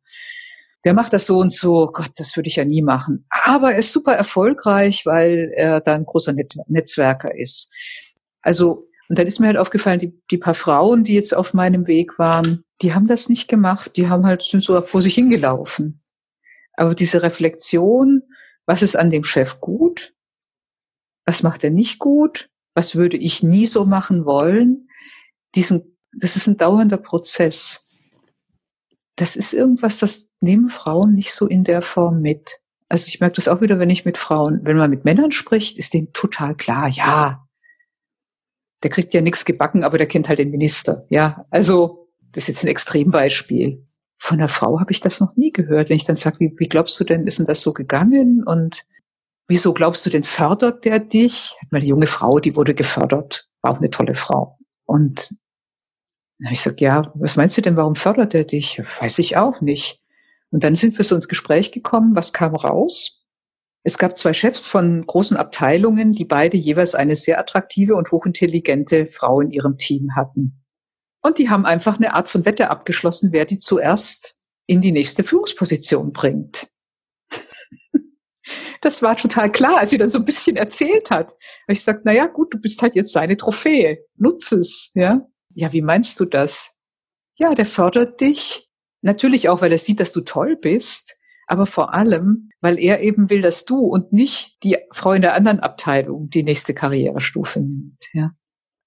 der macht das so und so, Gott, das würde ich ja nie machen. Aber er ist super erfolgreich, weil er da ein großer Net Netzwerker ist. Also, und dann ist mir halt aufgefallen, die, die paar Frauen, die jetzt auf meinem Weg waren, die haben das nicht gemacht, die haben halt so vor sich hingelaufen. Aber diese Reflexion, was ist an dem Chef gut? Was macht er nicht gut? Was würde ich nie so machen wollen? Diesen, das ist ein dauernder Prozess das ist irgendwas, das nehmen Frauen nicht so in der Form mit. Also ich merke das auch wieder, wenn ich mit Frauen, wenn man mit Männern spricht, ist denen total klar, ja, der kriegt ja nichts gebacken, aber der kennt halt den Minister. Ja, also das ist jetzt ein Extrembeispiel. Von einer Frau habe ich das noch nie gehört. Wenn ich dann sage, wie, wie glaubst du denn, ist denn das so gegangen? Und wieso glaubst du denn, fördert der dich? Meine junge Frau, die wurde gefördert, war auch eine tolle Frau. Und ich sag, ja, was meinst du denn, warum fördert er dich? Weiß ich auch nicht. Und dann sind wir so ins Gespräch gekommen, was kam raus? Es gab zwei Chefs von großen Abteilungen, die beide jeweils eine sehr attraktive und hochintelligente Frau in ihrem Team hatten. Und die haben einfach eine Art von Wette abgeschlossen, wer die zuerst in die nächste Führungsposition bringt. [laughs] Das war total klar, als sie dann so ein bisschen erzählt hat. ich sagte, na ja, gut, du bist halt jetzt seine Trophäe. Nutz es, ja. Ja, wie meinst du das? Ja, der fördert dich. Natürlich auch, weil er sieht, dass du toll bist. Aber vor allem, weil er eben will, dass du und nicht die Frau in der anderen Abteilung die nächste Karrierestufe nimmt, ja.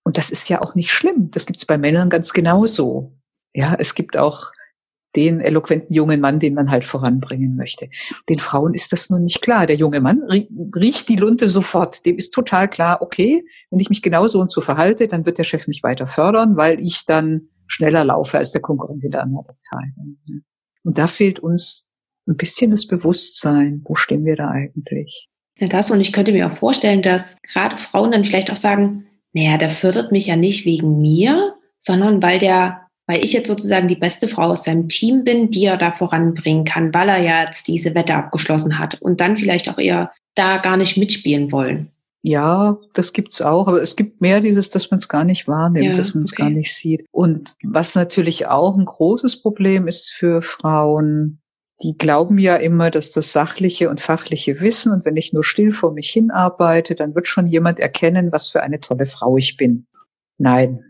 Und das ist ja auch nicht schlimm. Das gibt's bei Männern ganz genauso. Ja, es gibt auch den eloquenten jungen Mann, den man halt voranbringen möchte. Den Frauen ist das nun nicht klar. Der junge Mann riecht die Lunte sofort. Dem ist total klar, okay, wenn ich mich genauso und so verhalte, dann wird der Chef mich weiter fördern, weil ich dann schneller laufe als der Konkurrent in der anderen Abteilung. Und da fehlt uns ein bisschen das Bewusstsein. Wo stehen wir da eigentlich? Ja, das und ich könnte mir auch vorstellen, dass gerade Frauen dann vielleicht auch sagen, naja, der fördert mich ja nicht wegen mir, sondern weil der weil ich jetzt sozusagen die beste Frau aus seinem Team bin, die er da voranbringen kann, weil er ja jetzt diese Wette abgeschlossen hat und dann vielleicht auch eher da gar nicht mitspielen wollen. Ja, das gibt's auch, aber es gibt mehr dieses, dass man es gar nicht wahrnimmt, ja, dass man es okay. gar nicht sieht. Und was natürlich auch ein großes Problem ist für Frauen, die glauben ja immer, dass das sachliche und fachliche Wissen und wenn ich nur still vor mich hinarbeite, dann wird schon jemand erkennen, was für eine tolle Frau ich bin. Nein,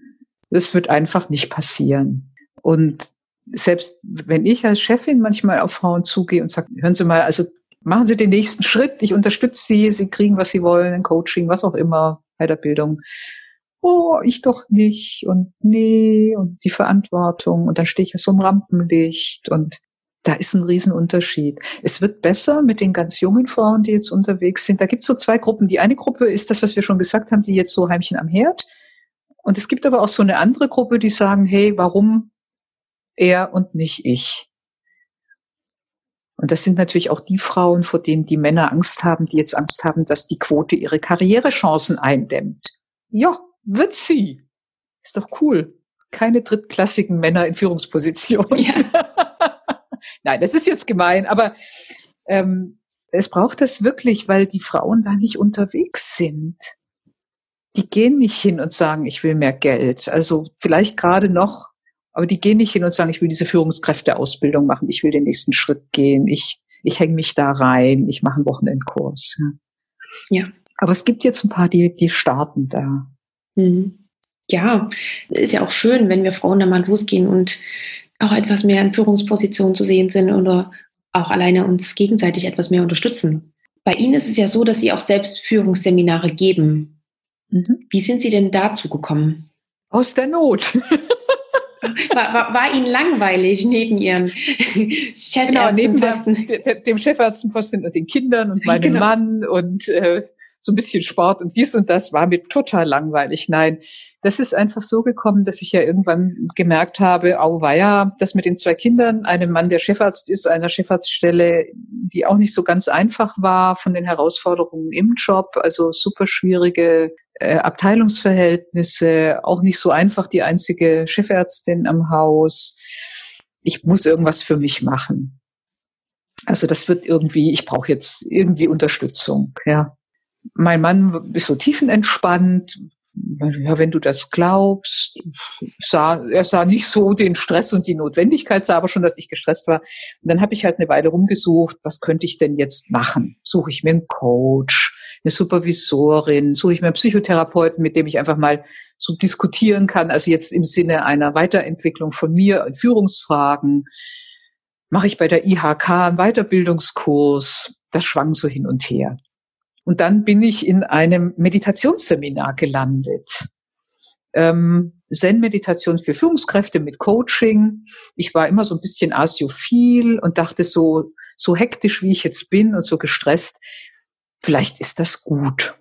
das wird einfach nicht passieren. Und selbst wenn ich als Chefin manchmal auf Frauen zugehe und sage, hören Sie mal, also machen Sie den nächsten Schritt, ich unterstütze Sie, Sie kriegen, was Sie wollen, ein Coaching, was auch immer, Weiterbildung. Oh, ich doch nicht und nee und die Verantwortung und dann stehe ich ja so im Rampenlicht und da ist ein Riesenunterschied. Es wird besser mit den ganz jungen Frauen, die jetzt unterwegs sind. Da gibt es so zwei Gruppen. Die eine Gruppe ist das, was wir schon gesagt haben, die jetzt so Heimchen am Herd und es gibt aber auch so eine andere Gruppe, die sagen, hey, warum er und nicht ich? Und das sind natürlich auch die Frauen, vor denen die Männer Angst haben, die jetzt Angst haben, dass die Quote ihre Karrierechancen eindämmt. Ja, wird sie. Ist doch cool. Keine drittklassigen Männer in Führungspositionen. Ja. [laughs] Nein, das ist jetzt gemein, aber ähm, es braucht das wirklich, weil die Frauen da nicht unterwegs sind die gehen nicht hin und sagen, ich will mehr Geld. Also vielleicht gerade noch, aber die gehen nicht hin und sagen, ich will diese Führungskräfteausbildung machen, ich will den nächsten Schritt gehen, ich, ich hänge mich da rein, ich mache einen Wochenendkurs. Ja. ja. Aber es gibt jetzt ein paar, die, die starten da. Mhm. Ja, ist ja auch schön, wenn wir Frauen da mal losgehen und auch etwas mehr in Führungspositionen zu sehen sind oder auch alleine uns gegenseitig etwas mehr unterstützen. Bei Ihnen ist es ja so, dass Sie auch selbst Führungsseminare geben. Mhm. Wie sind Sie denn dazu gekommen? Aus der Not. [laughs] War, war, war, Ihnen langweilig neben Ihren Chefärztenposten? Genau, neben der, dem Chefärztenposten und den Kindern und meinem [laughs] genau. Mann und äh, so ein bisschen Sport und dies und das war mir total langweilig. Nein, das ist einfach so gekommen, dass ich ja irgendwann gemerkt habe, au weia, das mit den zwei Kindern, einem Mann, der Chefarzt ist, einer Chefarztstelle, die auch nicht so ganz einfach war von den Herausforderungen im Job, also super schwierige äh, Abteilungsverhältnisse, auch nicht so einfach die einzige Chefärztin am Haus. Ich muss irgendwas für mich machen. Also das wird irgendwie, ich brauche jetzt irgendwie Unterstützung, ja. Mein Mann ist so tiefenentspannt. Ja, wenn du das glaubst, sah, er sah nicht so den Stress und die Notwendigkeit, sah aber schon, dass ich gestresst war. Und dann habe ich halt eine Weile rumgesucht, was könnte ich denn jetzt machen? Suche ich mir einen Coach? eine Supervisorin, suche ich mir einen Psychotherapeuten, mit dem ich einfach mal so diskutieren kann, also jetzt im Sinne einer Weiterentwicklung von mir in Führungsfragen. Mache ich bei der IHK einen Weiterbildungskurs. Das schwang so hin und her. Und dann bin ich in einem Meditationsseminar gelandet. Ähm, Zen-Meditation für Führungskräfte mit Coaching. Ich war immer so ein bisschen asiophil und dachte so, so hektisch wie ich jetzt bin und so gestresst, vielleicht ist das gut.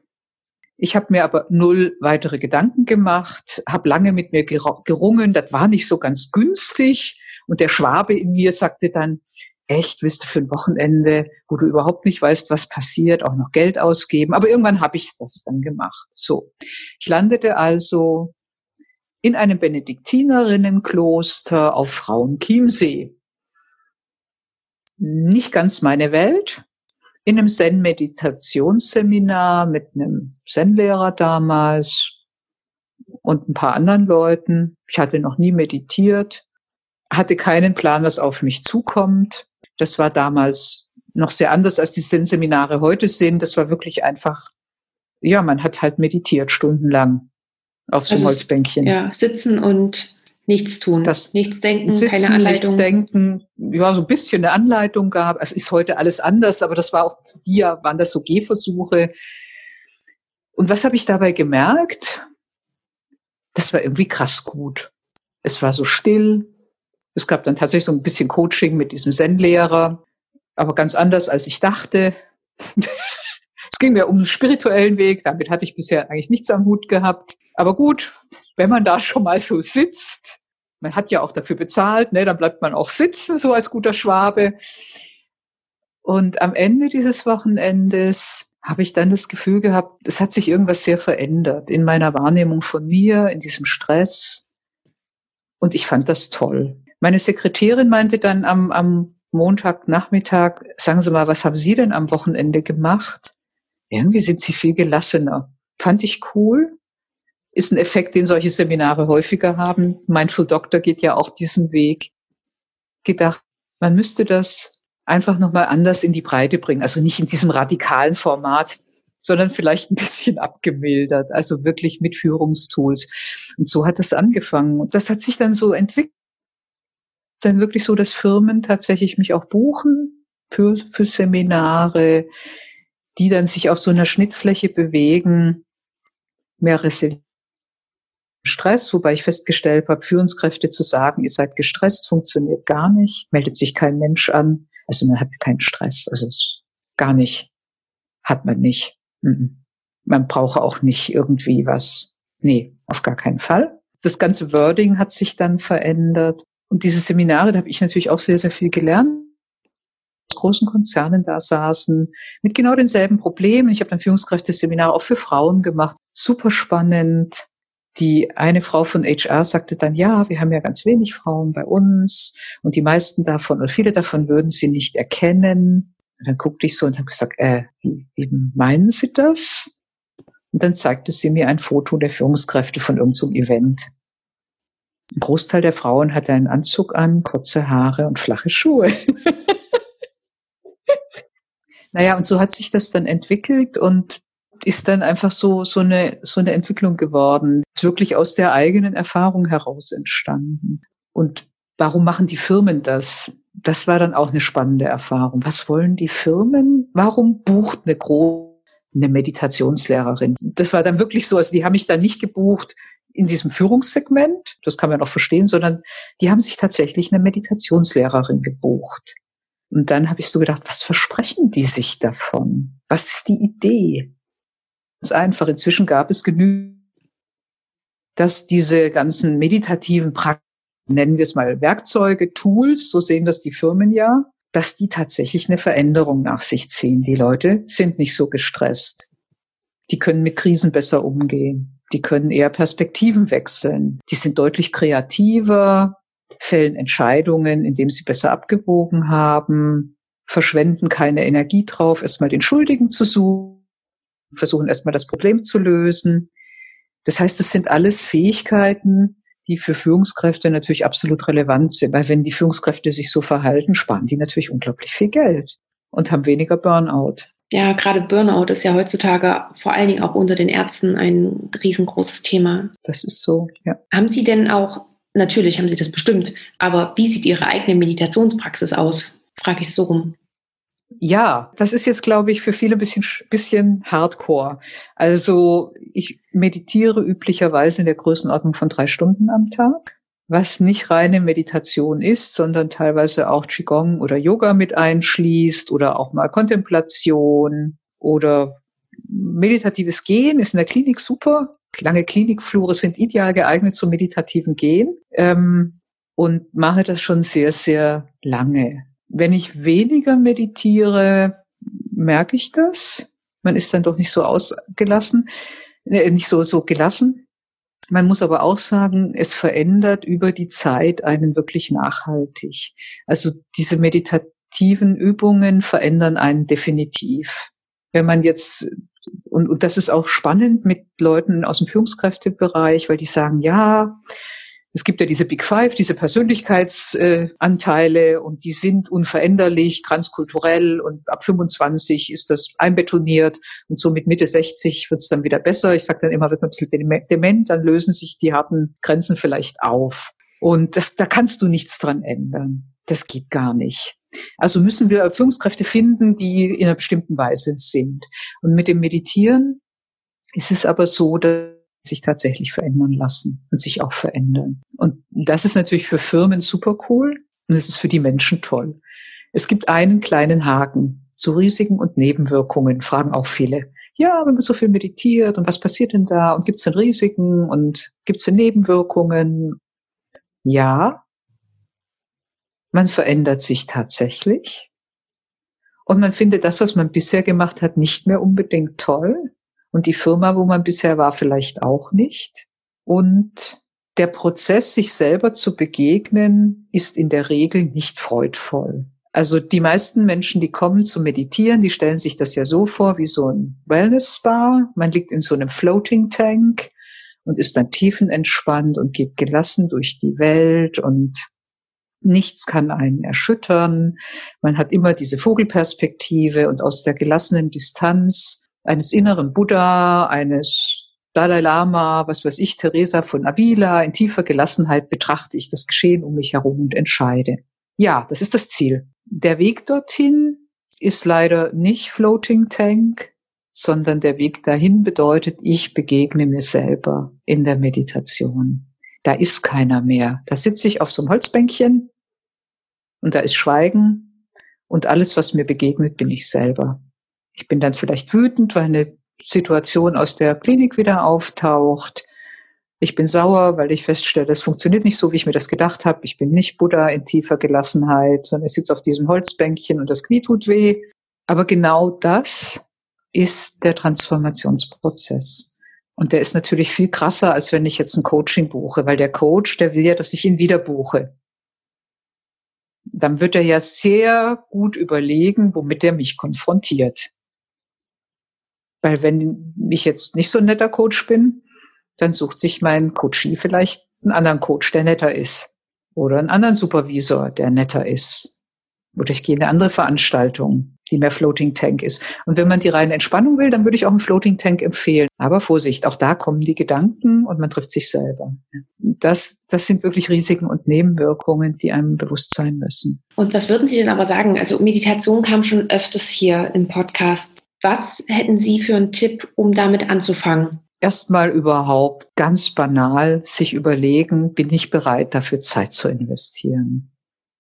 Ich habe mir aber null weitere Gedanken gemacht, habe lange mit mir gerungen, das war nicht so ganz günstig. Und der Schwabe in mir sagte dann, echt, willst du für ein Wochenende, wo du überhaupt nicht weißt, was passiert, auch noch Geld ausgeben. Aber irgendwann habe ich das dann gemacht. So, ich landete also in einem Benediktinerinnenkloster auf Frauenchiemsee. Nicht ganz meine Welt. In einem Zen-Meditationsseminar mit einem Zen-Lehrer damals und ein paar anderen Leuten. Ich hatte noch nie meditiert, hatte keinen Plan, was auf mich zukommt. Das war damals noch sehr anders, als die Zen-Seminare heute sind. Das war wirklich einfach, ja, man hat halt meditiert stundenlang auf so einem also Holzbänkchen. Ja, sitzen und nichts tun. Das nichts denken, sitzen, keine Anleitung. Nichts denken, ja, so ein bisschen eine Anleitung gab. Es ist heute alles anders, aber das war auch für die ja, waren das so Gehversuche. Und was habe ich dabei gemerkt? Das war irgendwie krass gut. Es war so still. Es gab dann tatsächlich so ein bisschen Coaching mit diesem Zen-Lehrer, aber ganz anders, als ich dachte. [laughs] es ging mir um den spirituellen Weg. Damit hatte ich bisher eigentlich nichts am Hut gehabt. Aber gut, wenn man da schon mal so sitzt, man hat ja auch dafür bezahlt, ne, dann bleibt man auch sitzen, so als guter Schwabe. Und am Ende dieses Wochenendes habe ich dann das Gefühl gehabt, es hat sich irgendwas sehr verändert in meiner Wahrnehmung von mir, in diesem Stress. Und ich fand das toll. Meine Sekretärin meinte dann am, am Montagnachmittag, sagen Sie mal, was haben Sie denn am Wochenende gemacht? Irgendwie sind Sie viel gelassener. Fand ich cool ist ein Effekt, den solche Seminare häufiger haben. Mindful Doctor geht ja auch diesen Weg. Gedacht, man müsste das einfach nochmal anders in die Breite bringen. Also nicht in diesem radikalen Format, sondern vielleicht ein bisschen abgemildert. Also wirklich mit Führungstools. Und so hat das angefangen. Und das hat sich dann so entwickelt. Dann wirklich so, dass Firmen tatsächlich mich auch buchen für, für Seminare, die dann sich auf so einer Schnittfläche bewegen, mehr Resilienz Stress, wobei ich festgestellt habe, Führungskräfte zu sagen, ihr seid gestresst, funktioniert gar nicht, meldet sich kein Mensch an. Also man hat keinen Stress, also gar nicht, hat man nicht. Man brauche auch nicht irgendwie was. Nee, auf gar keinen Fall. Das ganze Wording hat sich dann verändert. Und diese Seminare, da habe ich natürlich auch sehr, sehr viel gelernt großen Konzernen da saßen, mit genau denselben Problemen. Ich habe dann Führungskräfteseminare auch für Frauen gemacht. Super spannend die eine Frau von HR sagte dann, ja, wir haben ja ganz wenig Frauen bei uns und die meisten davon oder viele davon würden sie nicht erkennen. Und dann guckte ich so und habe gesagt, äh, wie, wie meinen Sie das? Und dann zeigte sie mir ein Foto der Führungskräfte von irgendeinem Event. Ein Großteil der Frauen hatte einen Anzug an, kurze Haare und flache Schuhe. [laughs] naja, und so hat sich das dann entwickelt und ist dann einfach so, so eine, so eine Entwicklung geworden. Ist wirklich aus der eigenen Erfahrung heraus entstanden. Und warum machen die Firmen das? Das war dann auch eine spannende Erfahrung. Was wollen die Firmen? Warum bucht eine große eine Meditationslehrerin? Das war dann wirklich so, also die haben mich dann nicht gebucht in diesem Führungssegment, das kann man auch verstehen, sondern die haben sich tatsächlich eine Meditationslehrerin gebucht. Und dann habe ich so gedacht, was versprechen die sich davon? Was ist die Idee? ganz einfach. Inzwischen gab es genügend, dass diese ganzen meditativen Praktiken, nennen wir es mal Werkzeuge, Tools, so sehen das die Firmen ja, dass die tatsächlich eine Veränderung nach sich ziehen. Die Leute sind nicht so gestresst. Die können mit Krisen besser umgehen. Die können eher Perspektiven wechseln. Die sind deutlich kreativer, fällen Entscheidungen, indem sie besser abgewogen haben, verschwenden keine Energie drauf, erstmal den Schuldigen zu suchen versuchen erstmal das Problem zu lösen. Das heißt, das sind alles Fähigkeiten, die für Führungskräfte natürlich absolut relevant sind, weil wenn die Führungskräfte sich so verhalten, sparen die natürlich unglaublich viel Geld und haben weniger Burnout. Ja, gerade Burnout ist ja heutzutage vor allen Dingen auch unter den Ärzten ein riesengroßes Thema. Das ist so, ja. Haben Sie denn auch, natürlich haben Sie das bestimmt, aber wie sieht Ihre eigene Meditationspraxis aus? Frage ich so rum. Ja, das ist jetzt, glaube ich, für viele ein bisschen, bisschen hardcore. Also ich meditiere üblicherweise in der Größenordnung von drei Stunden am Tag, was nicht reine Meditation ist, sondern teilweise auch Qigong oder Yoga mit einschließt oder auch mal Kontemplation oder meditatives Gehen ist in der Klinik super. Lange Klinikflure sind ideal geeignet zum meditativen Gehen ähm, und mache das schon sehr, sehr lange. Wenn ich weniger meditiere, merke ich das. Man ist dann doch nicht so ausgelassen, äh, nicht so, so gelassen. Man muss aber auch sagen, es verändert über die Zeit einen wirklich nachhaltig. Also diese meditativen Übungen verändern einen definitiv. Wenn man jetzt und, und das ist auch spannend mit Leuten aus dem Führungskräftebereich, weil die sagen, ja, es gibt ja diese Big Five, diese Persönlichkeitsanteile äh, und die sind unveränderlich, transkulturell und ab 25 ist das einbetoniert und so mit Mitte 60 wird es dann wieder besser. Ich sage dann immer, wird man ein bisschen dement, dann lösen sich die harten Grenzen vielleicht auf. Und das, da kannst du nichts dran ändern. Das geht gar nicht. Also müssen wir Führungskräfte finden, die in einer bestimmten Weise sind. Und mit dem Meditieren ist es aber so, dass sich tatsächlich verändern lassen und sich auch verändern. Und das ist natürlich für Firmen super cool und es ist für die Menschen toll. Es gibt einen kleinen Haken zu Risiken und Nebenwirkungen, fragen auch viele. Ja, wenn man so viel meditiert und was passiert denn da und gibt es denn Risiken und gibt es denn Nebenwirkungen? Ja, man verändert sich tatsächlich und man findet das, was man bisher gemacht hat, nicht mehr unbedingt toll und die Firma, wo man bisher war, vielleicht auch nicht. Und der Prozess, sich selber zu begegnen, ist in der Regel nicht freudvoll. Also die meisten Menschen, die kommen zu meditieren, die stellen sich das ja so vor wie so ein Wellness-Spa. Man liegt in so einem Floating Tank und ist dann tiefenentspannt und geht gelassen durch die Welt und nichts kann einen erschüttern. Man hat immer diese Vogelperspektive und aus der gelassenen Distanz eines inneren Buddha, eines Dalai Lama, was weiß ich, Teresa von Avila, in tiefer Gelassenheit betrachte ich das Geschehen um mich herum und entscheide. Ja, das ist das Ziel. Der Weg dorthin ist leider nicht Floating Tank, sondern der Weg dahin bedeutet, ich begegne mir selber in der Meditation. Da ist keiner mehr. Da sitze ich auf so einem Holzbänkchen und da ist Schweigen und alles, was mir begegnet, bin ich selber. Ich bin dann vielleicht wütend, weil eine Situation aus der Klinik wieder auftaucht. Ich bin sauer, weil ich feststelle, es funktioniert nicht so, wie ich mir das gedacht habe. Ich bin nicht Buddha in tiefer Gelassenheit, sondern ich sitze auf diesem Holzbänkchen und das Knie tut weh. Aber genau das ist der Transformationsprozess. Und der ist natürlich viel krasser, als wenn ich jetzt ein Coaching buche, weil der Coach, der will ja, dass ich ihn wieder buche. Dann wird er ja sehr gut überlegen, womit er mich konfrontiert. Weil wenn ich jetzt nicht so ein netter Coach bin, dann sucht sich mein Coachie vielleicht einen anderen Coach, der netter ist. Oder einen anderen Supervisor, der netter ist. Oder ich gehe in eine andere Veranstaltung, die mehr Floating Tank ist. Und wenn man die reine Entspannung will, dann würde ich auch einen Floating Tank empfehlen. Aber Vorsicht, auch da kommen die Gedanken und man trifft sich selber. Das, das sind wirklich Risiken und Nebenwirkungen, die einem bewusst sein müssen. Und was würden Sie denn aber sagen? Also Meditation kam schon öfters hier im Podcast was hätten Sie für einen Tipp, um damit anzufangen? Erstmal überhaupt ganz banal sich überlegen, bin ich bereit, dafür Zeit zu investieren?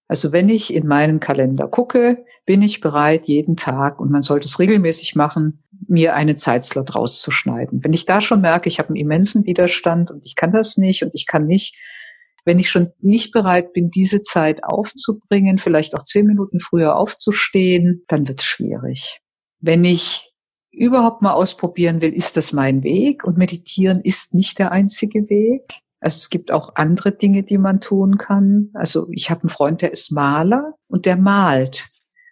Also wenn ich in meinen Kalender gucke, bin ich bereit, jeden Tag, und man sollte es regelmäßig machen, mir einen Zeitslot rauszuschneiden. Wenn ich da schon merke, ich habe einen immensen Widerstand und ich kann das nicht und ich kann nicht, wenn ich schon nicht bereit bin, diese Zeit aufzubringen, vielleicht auch zehn Minuten früher aufzustehen, dann wird es schwierig. Wenn ich überhaupt mal ausprobieren will, ist das mein Weg und meditieren ist nicht der einzige Weg. Also es gibt auch andere Dinge, die man tun kann. Also ich habe einen Freund, der ist Maler und der malt.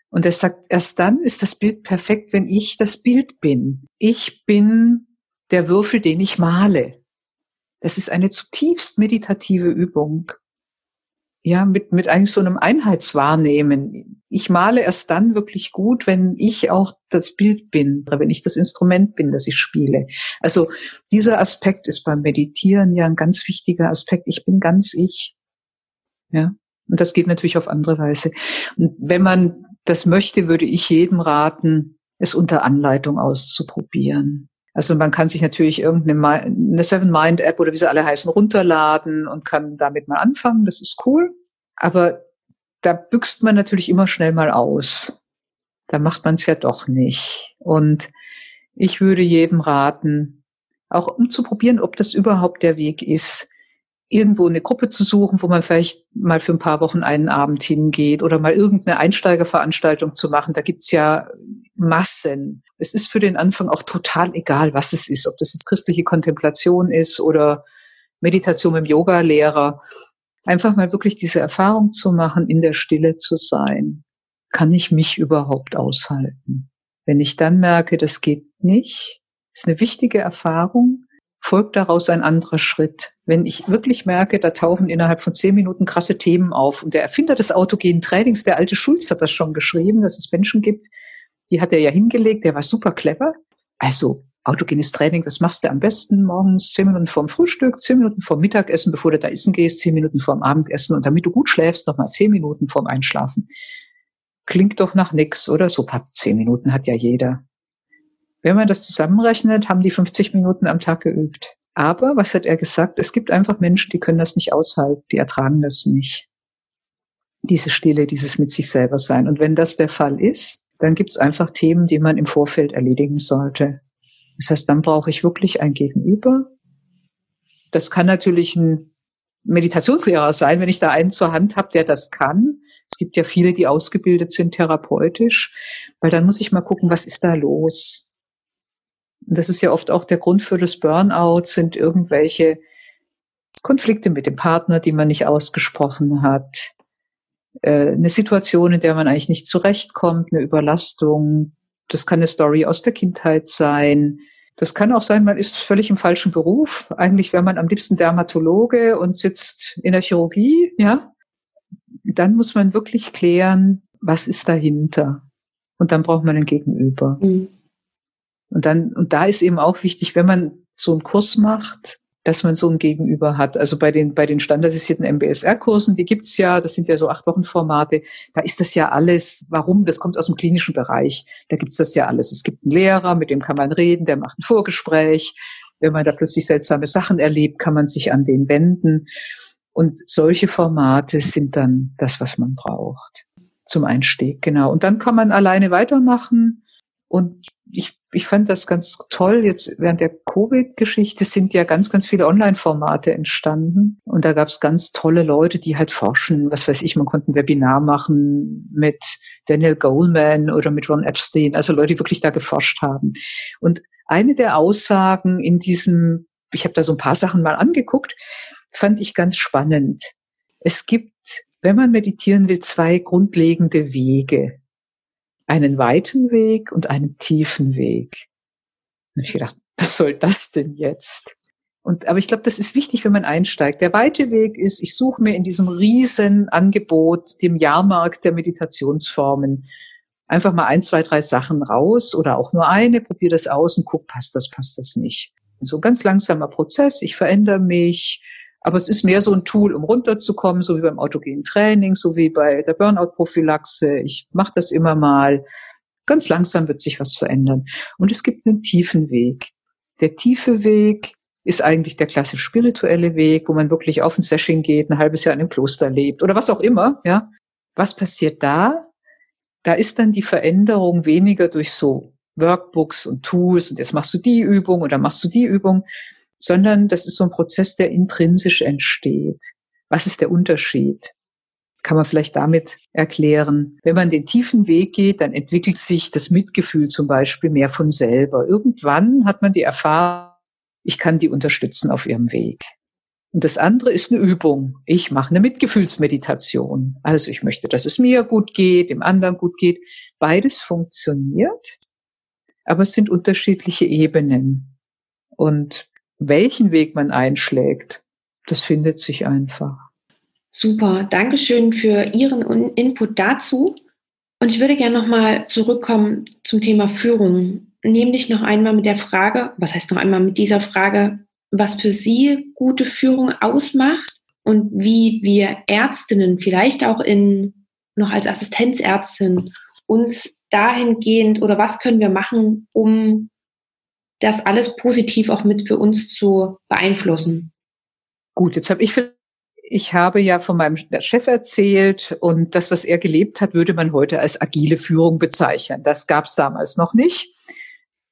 Und er sagt, erst dann ist das Bild perfekt, wenn ich das Bild bin. Ich bin der Würfel, den ich male. Das ist eine zutiefst meditative Übung ja, mit, mit eigentlich so einem Einheitswahrnehmen. Ich male erst dann wirklich gut, wenn ich auch das Bild bin, oder wenn ich das Instrument bin, das ich spiele. Also dieser Aspekt ist beim Meditieren ja ein ganz wichtiger Aspekt. Ich bin ganz ich. Ja. Und das geht natürlich auf andere Weise. Und wenn man das möchte, würde ich jedem raten, es unter Anleitung auszuprobieren. Also man kann sich natürlich irgendeine eine Seven Mind App oder wie sie alle heißen runterladen und kann damit mal anfangen. Das ist cool. Aber da büxt man natürlich immer schnell mal aus. Da macht man es ja doch nicht. Und ich würde jedem raten, auch um zu probieren, ob das überhaupt der Weg ist, irgendwo eine Gruppe zu suchen, wo man vielleicht mal für ein paar Wochen einen Abend hingeht oder mal irgendeine Einsteigerveranstaltung zu machen. Da gibt's ja Massen. Es ist für den Anfang auch total egal, was es ist, ob das jetzt christliche Kontemplation ist oder Meditation mit dem Yoga-Lehrer. Einfach mal wirklich diese Erfahrung zu machen, in der Stille zu sein. Kann ich mich überhaupt aushalten? Wenn ich dann merke, das geht nicht, ist eine wichtige Erfahrung, folgt daraus ein anderer Schritt. Wenn ich wirklich merke, da tauchen innerhalb von zehn Minuten krasse Themen auf und der Erfinder des autogenen Trainings, der alte Schulz, hat das schon geschrieben, dass es Menschen gibt, die hat er ja hingelegt, der war super clever. Also autogenes Training, das machst du am besten morgens zehn Minuten vorm Frühstück, zehn Minuten vorm Mittagessen, bevor du da essen gehst, zehn Minuten vorm Abendessen und damit du gut schläfst, nochmal zehn Minuten vorm Einschlafen. Klingt doch nach nix, oder? So paar zehn Minuten hat ja jeder. Wenn man das zusammenrechnet, haben die 50 Minuten am Tag geübt. Aber, was hat er gesagt? Es gibt einfach Menschen, die können das nicht aushalten, die ertragen das nicht. Diese Stille, dieses mit sich selber sein. Und wenn das der Fall ist, dann gibt es einfach Themen, die man im Vorfeld erledigen sollte. Das heißt, dann brauche ich wirklich ein Gegenüber. Das kann natürlich ein Meditationslehrer sein, wenn ich da einen zur Hand habe, der das kann. Es gibt ja viele, die ausgebildet sind therapeutisch, weil dann muss ich mal gucken, was ist da los? das ist ja oft auch der Grund für das Burnout, sind irgendwelche Konflikte mit dem Partner, die man nicht ausgesprochen hat, eine Situation, in der man eigentlich nicht zurechtkommt, eine Überlastung. Das kann eine Story aus der Kindheit sein. Das kann auch sein, man ist völlig im falschen Beruf. Eigentlich wäre man am liebsten Dermatologe und sitzt in der Chirurgie, ja. Dann muss man wirklich klären, was ist dahinter. Und dann braucht man ein Gegenüber. Mhm. Und dann, und da ist eben auch wichtig, wenn man so einen Kurs macht, dass man so ein Gegenüber hat. Also bei den, bei den standardisierten MBSR-Kursen, die gibt's ja, das sind ja so acht Wochen Formate, da ist das ja alles, warum? Das kommt aus dem klinischen Bereich. Da gibt's das ja alles. Es gibt einen Lehrer, mit dem kann man reden, der macht ein Vorgespräch. Wenn man da plötzlich seltsame Sachen erlebt, kann man sich an den wenden. Und solche Formate sind dann das, was man braucht. Zum Einstieg, genau. Und dann kann man alleine weitermachen. Und ich ich fand das ganz toll. Jetzt während der Covid-Geschichte sind ja ganz, ganz viele Online-Formate entstanden. Und da gab es ganz tolle Leute, die halt forschen. Was weiß ich, man konnte ein Webinar machen mit Daniel Goleman oder mit Ron Epstein. Also Leute, die wirklich da geforscht haben. Und eine der Aussagen in diesem, ich habe da so ein paar Sachen mal angeguckt, fand ich ganz spannend. Es gibt, wenn man meditieren will, zwei grundlegende Wege einen weiten Weg und einen tiefen Weg. Und ich gedacht, [laughs] was soll das denn jetzt? Und, aber ich glaube, das ist wichtig, wenn man einsteigt. Der weite Weg ist, ich suche mir in diesem riesen Angebot, dem Jahrmarkt der Meditationsformen, einfach mal ein, zwei, drei Sachen raus oder auch nur eine, probiere das aus und guck, passt das, passt das nicht. So ein ganz langsamer Prozess, ich verändere mich, aber es ist mehr so ein Tool, um runterzukommen, so wie beim autogenen Training, so wie bei der Burnout-Prophylaxe. Ich mache das immer mal. Ganz langsam wird sich was verändern. Und es gibt einen tiefen Weg. Der tiefe Weg ist eigentlich der klassisch spirituelle Weg, wo man wirklich auf ein Session geht, ein halbes Jahr in einem Kloster lebt oder was auch immer, ja. Was passiert da? Da ist dann die Veränderung weniger durch so Workbooks und Tools und jetzt machst du die Übung oder machst du die Übung, sondern das ist so ein Prozess, der intrinsisch entsteht. Was ist der Unterschied? Kann man vielleicht damit erklären. Wenn man den tiefen Weg geht, dann entwickelt sich das Mitgefühl zum Beispiel mehr von selber. Irgendwann hat man die Erfahrung, ich kann die unterstützen auf ihrem Weg. Und das andere ist eine Übung. Ich mache eine Mitgefühlsmeditation. Also ich möchte, dass es mir gut geht, dem anderen gut geht. Beides funktioniert, aber es sind unterschiedliche Ebenen. Und welchen Weg man einschlägt, das findet sich einfach. Super, Dankeschön für Ihren Input dazu. Und ich würde gerne nochmal zurückkommen zum Thema Führung. Nämlich noch einmal mit der Frage, was heißt noch einmal mit dieser Frage, was für Sie gute Führung ausmacht und wie wir Ärztinnen, vielleicht auch in, noch als Assistenzärztin, uns dahingehend oder was können wir machen, um das alles positiv auch mit für uns zu beeinflussen. Gut, jetzt habe ich ich habe ja von meinem Chef erzählt und das, was er gelebt hat, würde man heute als agile Führung bezeichnen. Das gab es damals noch nicht.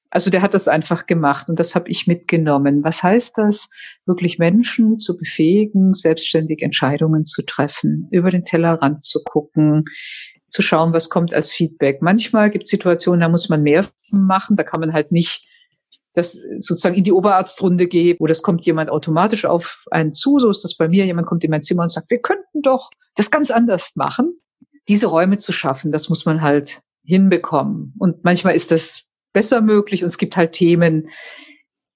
Also der hat das einfach gemacht und das habe ich mitgenommen. Was heißt das? Wirklich Menschen zu befähigen, selbstständig Entscheidungen zu treffen, über den Tellerrand zu gucken, zu schauen, was kommt als Feedback. Manchmal gibt es Situationen, da muss man mehr machen, da kann man halt nicht das sozusagen in die Oberarztrunde gehe, wo das kommt jemand automatisch auf einen zu, so ist das bei mir, jemand kommt in mein Zimmer und sagt, wir könnten doch das ganz anders machen. Diese Räume zu schaffen, das muss man halt hinbekommen. Und manchmal ist das besser möglich und es gibt halt Themen,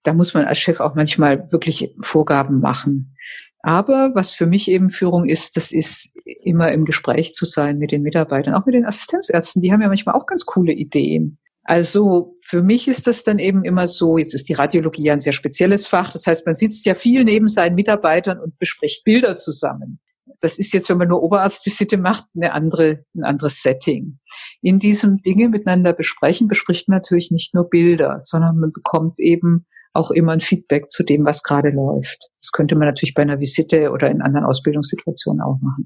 da muss man als Chef auch manchmal wirklich Vorgaben machen. Aber was für mich eben Führung ist, das ist immer im Gespräch zu sein mit den Mitarbeitern, auch mit den Assistenzärzten. Die haben ja manchmal auch ganz coole Ideen. Also für mich ist das dann eben immer so, jetzt ist die Radiologie ein sehr spezielles Fach, das heißt, man sitzt ja viel neben seinen Mitarbeitern und bespricht Bilder zusammen. Das ist jetzt, wenn man nur Oberarztvisite macht, eine andere, ein anderes Setting. In diesem Dinge miteinander besprechen, bespricht man natürlich nicht nur Bilder, sondern man bekommt eben auch immer ein Feedback zu dem, was gerade läuft. Das könnte man natürlich bei einer Visite oder in anderen Ausbildungssituationen auch machen.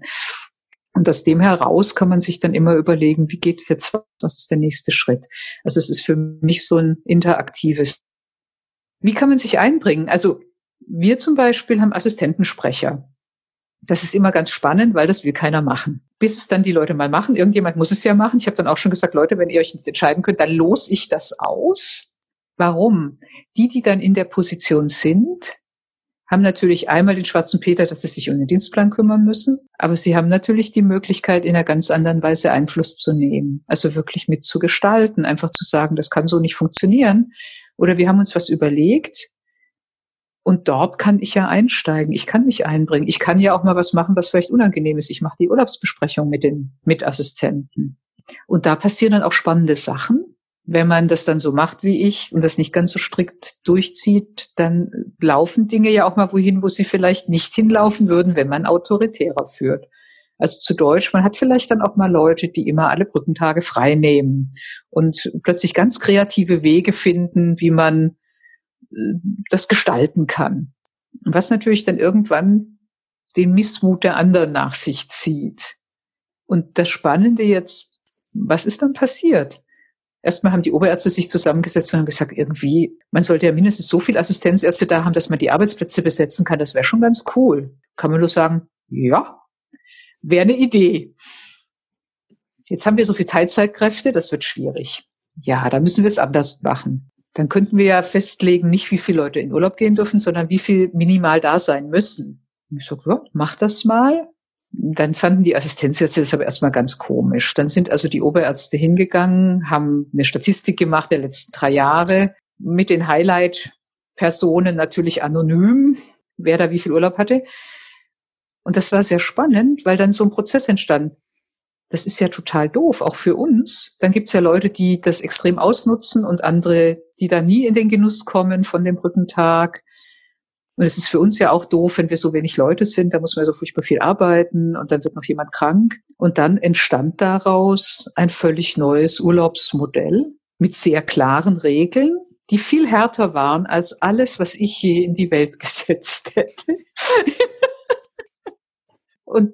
Und aus dem heraus kann man sich dann immer überlegen, wie geht es jetzt, was ist der nächste Schritt? Also es ist für mich so ein interaktives. Wie kann man sich einbringen? Also wir zum Beispiel haben Assistentensprecher. Das ist immer ganz spannend, weil das will keiner machen. Bis es dann die Leute mal machen. Irgendjemand muss es ja machen. Ich habe dann auch schon gesagt, Leute, wenn ihr euch entscheiden könnt, dann los ich das aus. Warum? Die, die dann in der Position sind, haben natürlich einmal den schwarzen Peter, dass sie sich um den Dienstplan kümmern müssen, aber sie haben natürlich die Möglichkeit, in einer ganz anderen Weise Einfluss zu nehmen, also wirklich mitzugestalten, einfach zu sagen, das kann so nicht funktionieren. Oder wir haben uns was überlegt und dort kann ich ja einsteigen, ich kann mich einbringen, ich kann ja auch mal was machen, was vielleicht unangenehm ist. Ich mache die Urlaubsbesprechung mit den Mitassistenten. Und da passieren dann auch spannende Sachen wenn man das dann so macht wie ich und das nicht ganz so strikt durchzieht, dann laufen Dinge ja auch mal wohin, wo sie vielleicht nicht hinlaufen würden, wenn man autoritärer führt. Also zu Deutsch, man hat vielleicht dann auch mal Leute, die immer alle Brückentage frei nehmen und plötzlich ganz kreative Wege finden, wie man äh, das gestalten kann. Was natürlich dann irgendwann den Missmut der anderen nach sich zieht. Und das Spannende jetzt, was ist dann passiert? Erstmal haben die Oberärzte sich zusammengesetzt und haben gesagt, irgendwie, man sollte ja mindestens so viel Assistenzärzte da haben, dass man die Arbeitsplätze besetzen kann. Das wäre schon ganz cool. Kann man nur sagen, ja, wäre eine Idee. Jetzt haben wir so viel Teilzeitkräfte, das wird schwierig. Ja, da müssen wir es anders machen. Dann könnten wir ja festlegen, nicht wie viele Leute in Urlaub gehen dürfen, sondern wie viel minimal da sein müssen. Und ich so, ja, mach das mal. Dann fanden die Assistenzärzte das aber erstmal ganz komisch. Dann sind also die Oberärzte hingegangen, haben eine Statistik gemacht der letzten drei Jahre mit den Highlight-Personen natürlich anonym, wer da wie viel Urlaub hatte. Und das war sehr spannend, weil dann so ein Prozess entstand. Das ist ja total doof, auch für uns. Dann gibt's ja Leute, die das extrem ausnutzen und andere, die da nie in den Genuss kommen von dem Brückentag. Und es ist für uns ja auch doof, wenn wir so wenig Leute sind, da muss man so furchtbar viel arbeiten und dann wird noch jemand krank. Und dann entstand daraus ein völlig neues Urlaubsmodell mit sehr klaren Regeln, die viel härter waren als alles, was ich je in die Welt [laughs] gesetzt hätte. und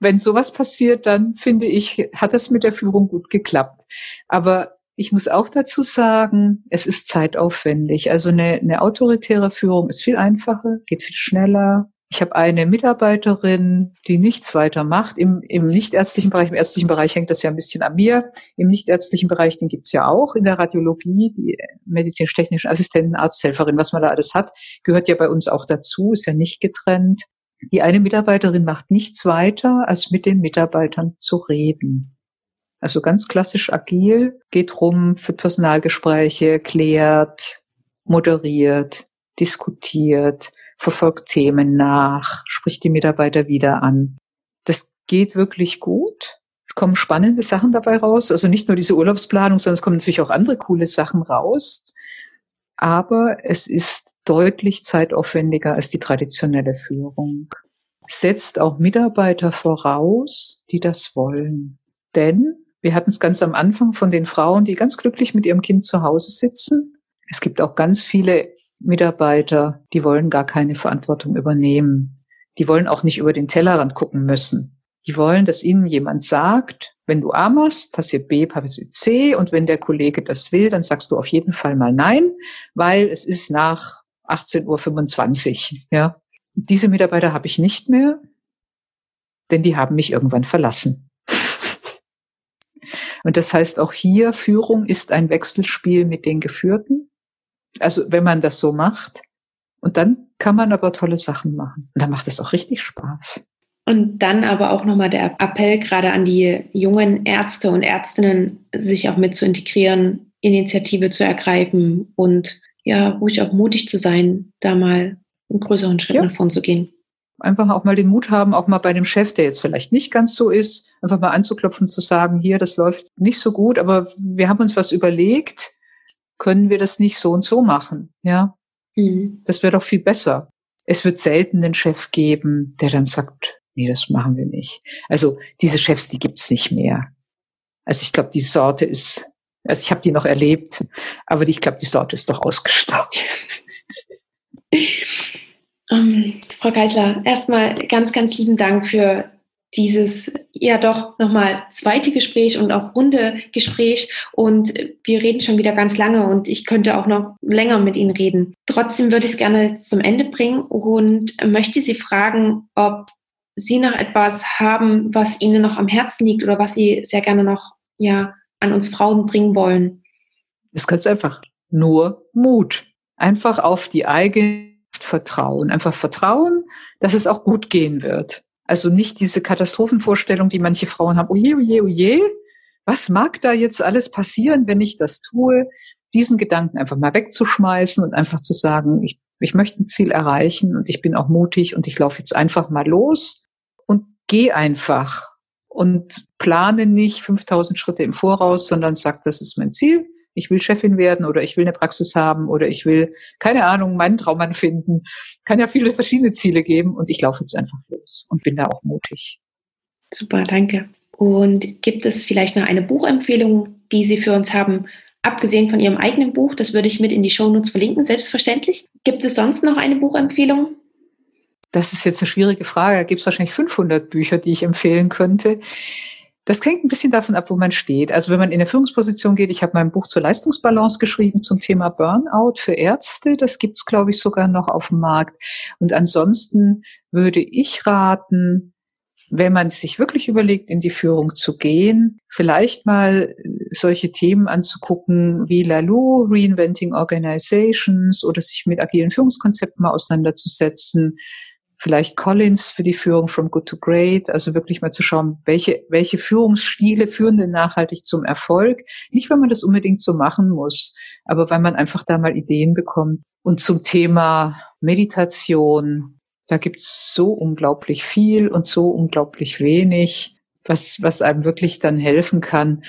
wenn sowas passiert, dann finde ich, hat das mit der Führung gut geklappt. Aber ich muss auch dazu sagen, es ist zeitaufwendig. Also eine, eine autoritäre Führung ist viel einfacher, geht viel schneller. Ich habe eine Mitarbeiterin, die nichts weiter macht. Im, Im nichtärztlichen Bereich, im ärztlichen Bereich hängt das ja ein bisschen an mir. Im nichtärztlichen Bereich, den gibt's ja auch in der Radiologie, die medizinisch-technischen Assistenten, Arzthelferin, was man da alles hat, gehört ja bei uns auch dazu, ist ja nicht getrennt. Die eine Mitarbeiterin macht nichts weiter, als mit den Mitarbeitern zu reden. Also ganz klassisch agil, geht rum, für Personalgespräche, klärt, moderiert, diskutiert, verfolgt Themen nach, spricht die Mitarbeiter wieder an. Das geht wirklich gut. Es kommen spannende Sachen dabei raus. Also nicht nur diese Urlaubsplanung, sondern es kommen natürlich auch andere coole Sachen raus. Aber es ist deutlich zeitaufwendiger als die traditionelle Führung. Setzt auch Mitarbeiter voraus, die das wollen. Denn wir hatten es ganz am Anfang von den Frauen, die ganz glücklich mit ihrem Kind zu Hause sitzen. Es gibt auch ganz viele Mitarbeiter, die wollen gar keine Verantwortung übernehmen. Die wollen auch nicht über den Tellerrand gucken müssen. Die wollen, dass ihnen jemand sagt, wenn du A machst, passiert B, passiert C. Und wenn der Kollege das will, dann sagst du auf jeden Fall mal nein, weil es ist nach 18.25 Uhr. Ja. Diese Mitarbeiter habe ich nicht mehr, denn die haben mich irgendwann verlassen. Und das heißt auch hier, Führung ist ein Wechselspiel mit den Geführten. Also wenn man das so macht. Und dann kann man aber tolle Sachen machen. Und dann macht es auch richtig Spaß. Und dann aber auch nochmal der Appell gerade an die jungen Ärzte und Ärztinnen, sich auch mit zu integrieren, Initiative zu ergreifen und ja, ruhig auch mutig zu sein, da mal einen größeren Schritt ja. nach vorn zu gehen. Einfach auch mal den Mut haben, auch mal bei dem Chef, der jetzt vielleicht nicht ganz so ist, einfach mal anzuklopfen, zu sagen, hier, das läuft nicht so gut, aber wir haben uns was überlegt, können wir das nicht so und so machen, ja? Mhm. Das wäre doch viel besser. Es wird selten einen Chef geben, der dann sagt, nee, das machen wir nicht. Also diese Chefs, die gibt's nicht mehr. Also ich glaube, die Sorte ist, also ich habe die noch erlebt, aber ich glaube, die Sorte ist doch ausgestorben. [laughs] Ähm, Frau Geisler, erstmal ganz, ganz lieben Dank für dieses ja doch nochmal zweite Gespräch und auch runde Gespräch. Und wir reden schon wieder ganz lange und ich könnte auch noch länger mit Ihnen reden. Trotzdem würde ich es gerne zum Ende bringen und möchte Sie fragen, ob Sie noch etwas haben, was Ihnen noch am Herzen liegt oder was Sie sehr gerne noch ja, an uns Frauen bringen wollen. Ist ganz einfach. Nur Mut. Einfach auf die eigene Vertrauen. Einfach Vertrauen, dass es auch gut gehen wird. Also nicht diese Katastrophenvorstellung, die manche Frauen haben, oje, oje, oje, was mag da jetzt alles passieren, wenn ich das tue? Diesen Gedanken einfach mal wegzuschmeißen und einfach zu sagen, ich, ich möchte ein Ziel erreichen und ich bin auch mutig und ich laufe jetzt einfach mal los und geh einfach und plane nicht 5000 Schritte im Voraus, sondern sag, das ist mein Ziel ich will Chefin werden oder ich will eine Praxis haben oder ich will, keine Ahnung, meinen Traummann finden. Kann ja viele verschiedene Ziele geben und ich laufe jetzt einfach los und bin da auch mutig. Super, danke. Und gibt es vielleicht noch eine Buchempfehlung, die Sie für uns haben, abgesehen von Ihrem eigenen Buch? Das würde ich mit in die Shownotes verlinken, selbstverständlich. Gibt es sonst noch eine Buchempfehlung? Das ist jetzt eine schwierige Frage. Da gibt es wahrscheinlich 500 Bücher, die ich empfehlen könnte. Das hängt ein bisschen davon ab, wo man steht. Also wenn man in eine Führungsposition geht, ich habe mein Buch zur Leistungsbalance geschrieben zum Thema Burnout für Ärzte. Das gibt's, glaube ich, sogar noch auf dem Markt. Und ansonsten würde ich raten, wenn man sich wirklich überlegt, in die Führung zu gehen, vielleicht mal solche Themen anzugucken wie Lalou, Reinventing Organizations oder sich mit agilen Führungskonzepten mal auseinanderzusetzen vielleicht Collins für die Führung from good to great, also wirklich mal zu schauen, welche, welche Führungsstile führen denn nachhaltig zum Erfolg. Nicht, weil man das unbedingt so machen muss, aber weil man einfach da mal Ideen bekommt. Und zum Thema Meditation, da gibt's so unglaublich viel und so unglaublich wenig, was, was einem wirklich dann helfen kann.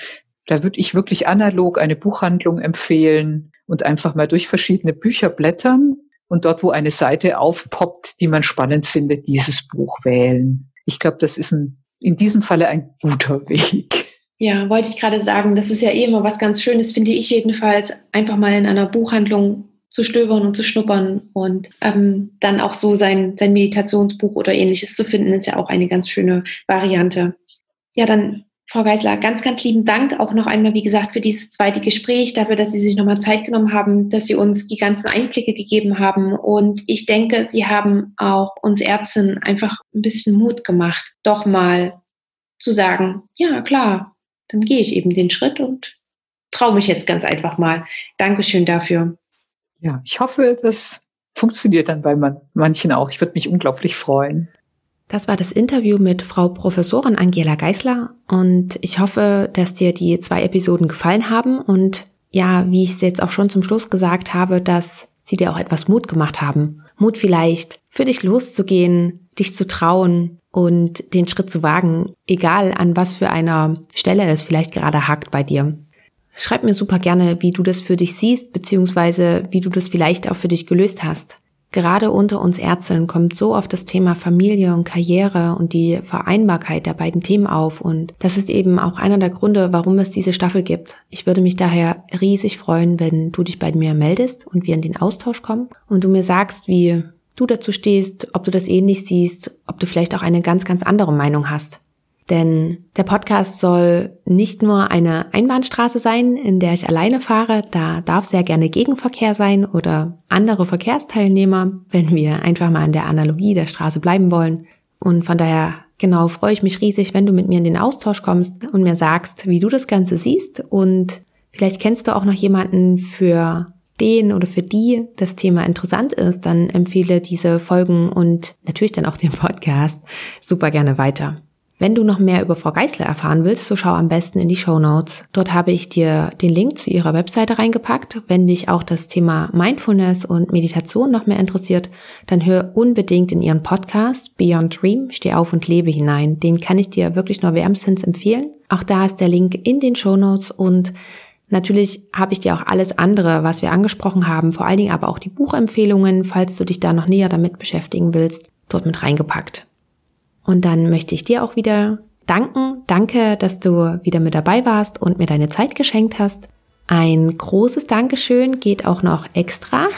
Da würde ich wirklich analog eine Buchhandlung empfehlen und einfach mal durch verschiedene Bücher blättern und dort, wo eine Seite aufpoppt, die man spannend findet, dieses Buch wählen. Ich glaube, das ist ein, in diesem Falle ein guter Weg. Ja, wollte ich gerade sagen, das ist ja eh immer was ganz Schönes, finde ich jedenfalls, einfach mal in einer Buchhandlung zu stöbern und zu schnuppern und ähm, dann auch so sein, sein Meditationsbuch oder ähnliches zu finden, ist ja auch eine ganz schöne Variante. Ja, dann Frau Geisler, ganz, ganz lieben Dank auch noch einmal, wie gesagt, für dieses zweite Gespräch, dafür, dass Sie sich nochmal Zeit genommen haben, dass Sie uns die ganzen Einblicke gegeben haben. Und ich denke, Sie haben auch uns Ärzten einfach ein bisschen Mut gemacht, doch mal zu sagen, ja, klar, dann gehe ich eben den Schritt und traue mich jetzt ganz einfach mal. Dankeschön dafür. Ja, ich hoffe, das funktioniert dann bei manchen auch. Ich würde mich unglaublich freuen. Das war das Interview mit Frau Professorin Angela Geisler und ich hoffe, dass dir die zwei Episoden gefallen haben und ja, wie ich es jetzt auch schon zum Schluss gesagt habe, dass sie dir auch etwas Mut gemacht haben. Mut vielleicht, für dich loszugehen, dich zu trauen und den Schritt zu wagen, egal an was für einer Stelle es vielleicht gerade hakt bei dir. Schreib mir super gerne, wie du das für dich siehst, beziehungsweise wie du das vielleicht auch für dich gelöst hast. Gerade unter uns Ärztinnen kommt so oft das Thema Familie und Karriere und die Vereinbarkeit der beiden Themen auf und das ist eben auch einer der Gründe, warum es diese Staffel gibt. Ich würde mich daher riesig freuen, wenn du dich bei mir meldest und wir in den Austausch kommen und du mir sagst, wie du dazu stehst, ob du das ähnlich siehst, ob du vielleicht auch eine ganz, ganz andere Meinung hast. Denn der Podcast soll nicht nur eine Einbahnstraße sein, in der ich alleine fahre, da darf sehr gerne Gegenverkehr sein oder andere Verkehrsteilnehmer, wenn wir einfach mal an der Analogie der Straße bleiben wollen. Und von daher genau freue ich mich riesig, wenn du mit mir in den Austausch kommst und mir sagst, wie du das Ganze siehst und vielleicht kennst du auch noch jemanden, für den oder für die das Thema interessant ist, dann empfehle diese Folgen und natürlich dann auch den Podcast super gerne weiter. Wenn du noch mehr über Frau Geisler erfahren willst, so schau am besten in die Show Notes. Dort habe ich dir den Link zu ihrer Webseite reingepackt. Wenn dich auch das Thema Mindfulness und Meditation noch mehr interessiert, dann hör unbedingt in ihren Podcast Beyond Dream, Steh auf und lebe hinein. Den kann ich dir wirklich nur wärmstens empfehlen. Auch da ist der Link in den Show Notes und Natürlich habe ich dir auch alles andere, was wir angesprochen haben, vor allen Dingen aber auch die Buchempfehlungen, falls du dich da noch näher damit beschäftigen willst, dort mit reingepackt. Und dann möchte ich dir auch wieder danken. Danke, dass du wieder mit dabei warst und mir deine Zeit geschenkt hast. Ein großes Dankeschön geht auch noch extra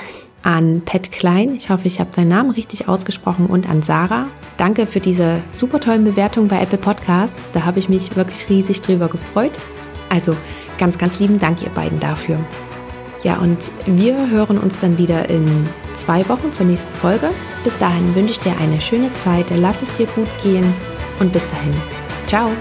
an Pat Klein. Ich hoffe, ich habe deinen Namen richtig ausgesprochen und an Sarah. Danke für diese super tollen Bewertungen bei Apple Podcasts. Da habe ich mich wirklich riesig drüber gefreut. Also ganz, ganz lieben Dank ihr beiden dafür. Ja, und wir hören uns dann wieder in zwei Wochen zur nächsten Folge. Bis dahin wünsche ich dir eine schöne Zeit, lass es dir gut gehen und bis dahin. Ciao!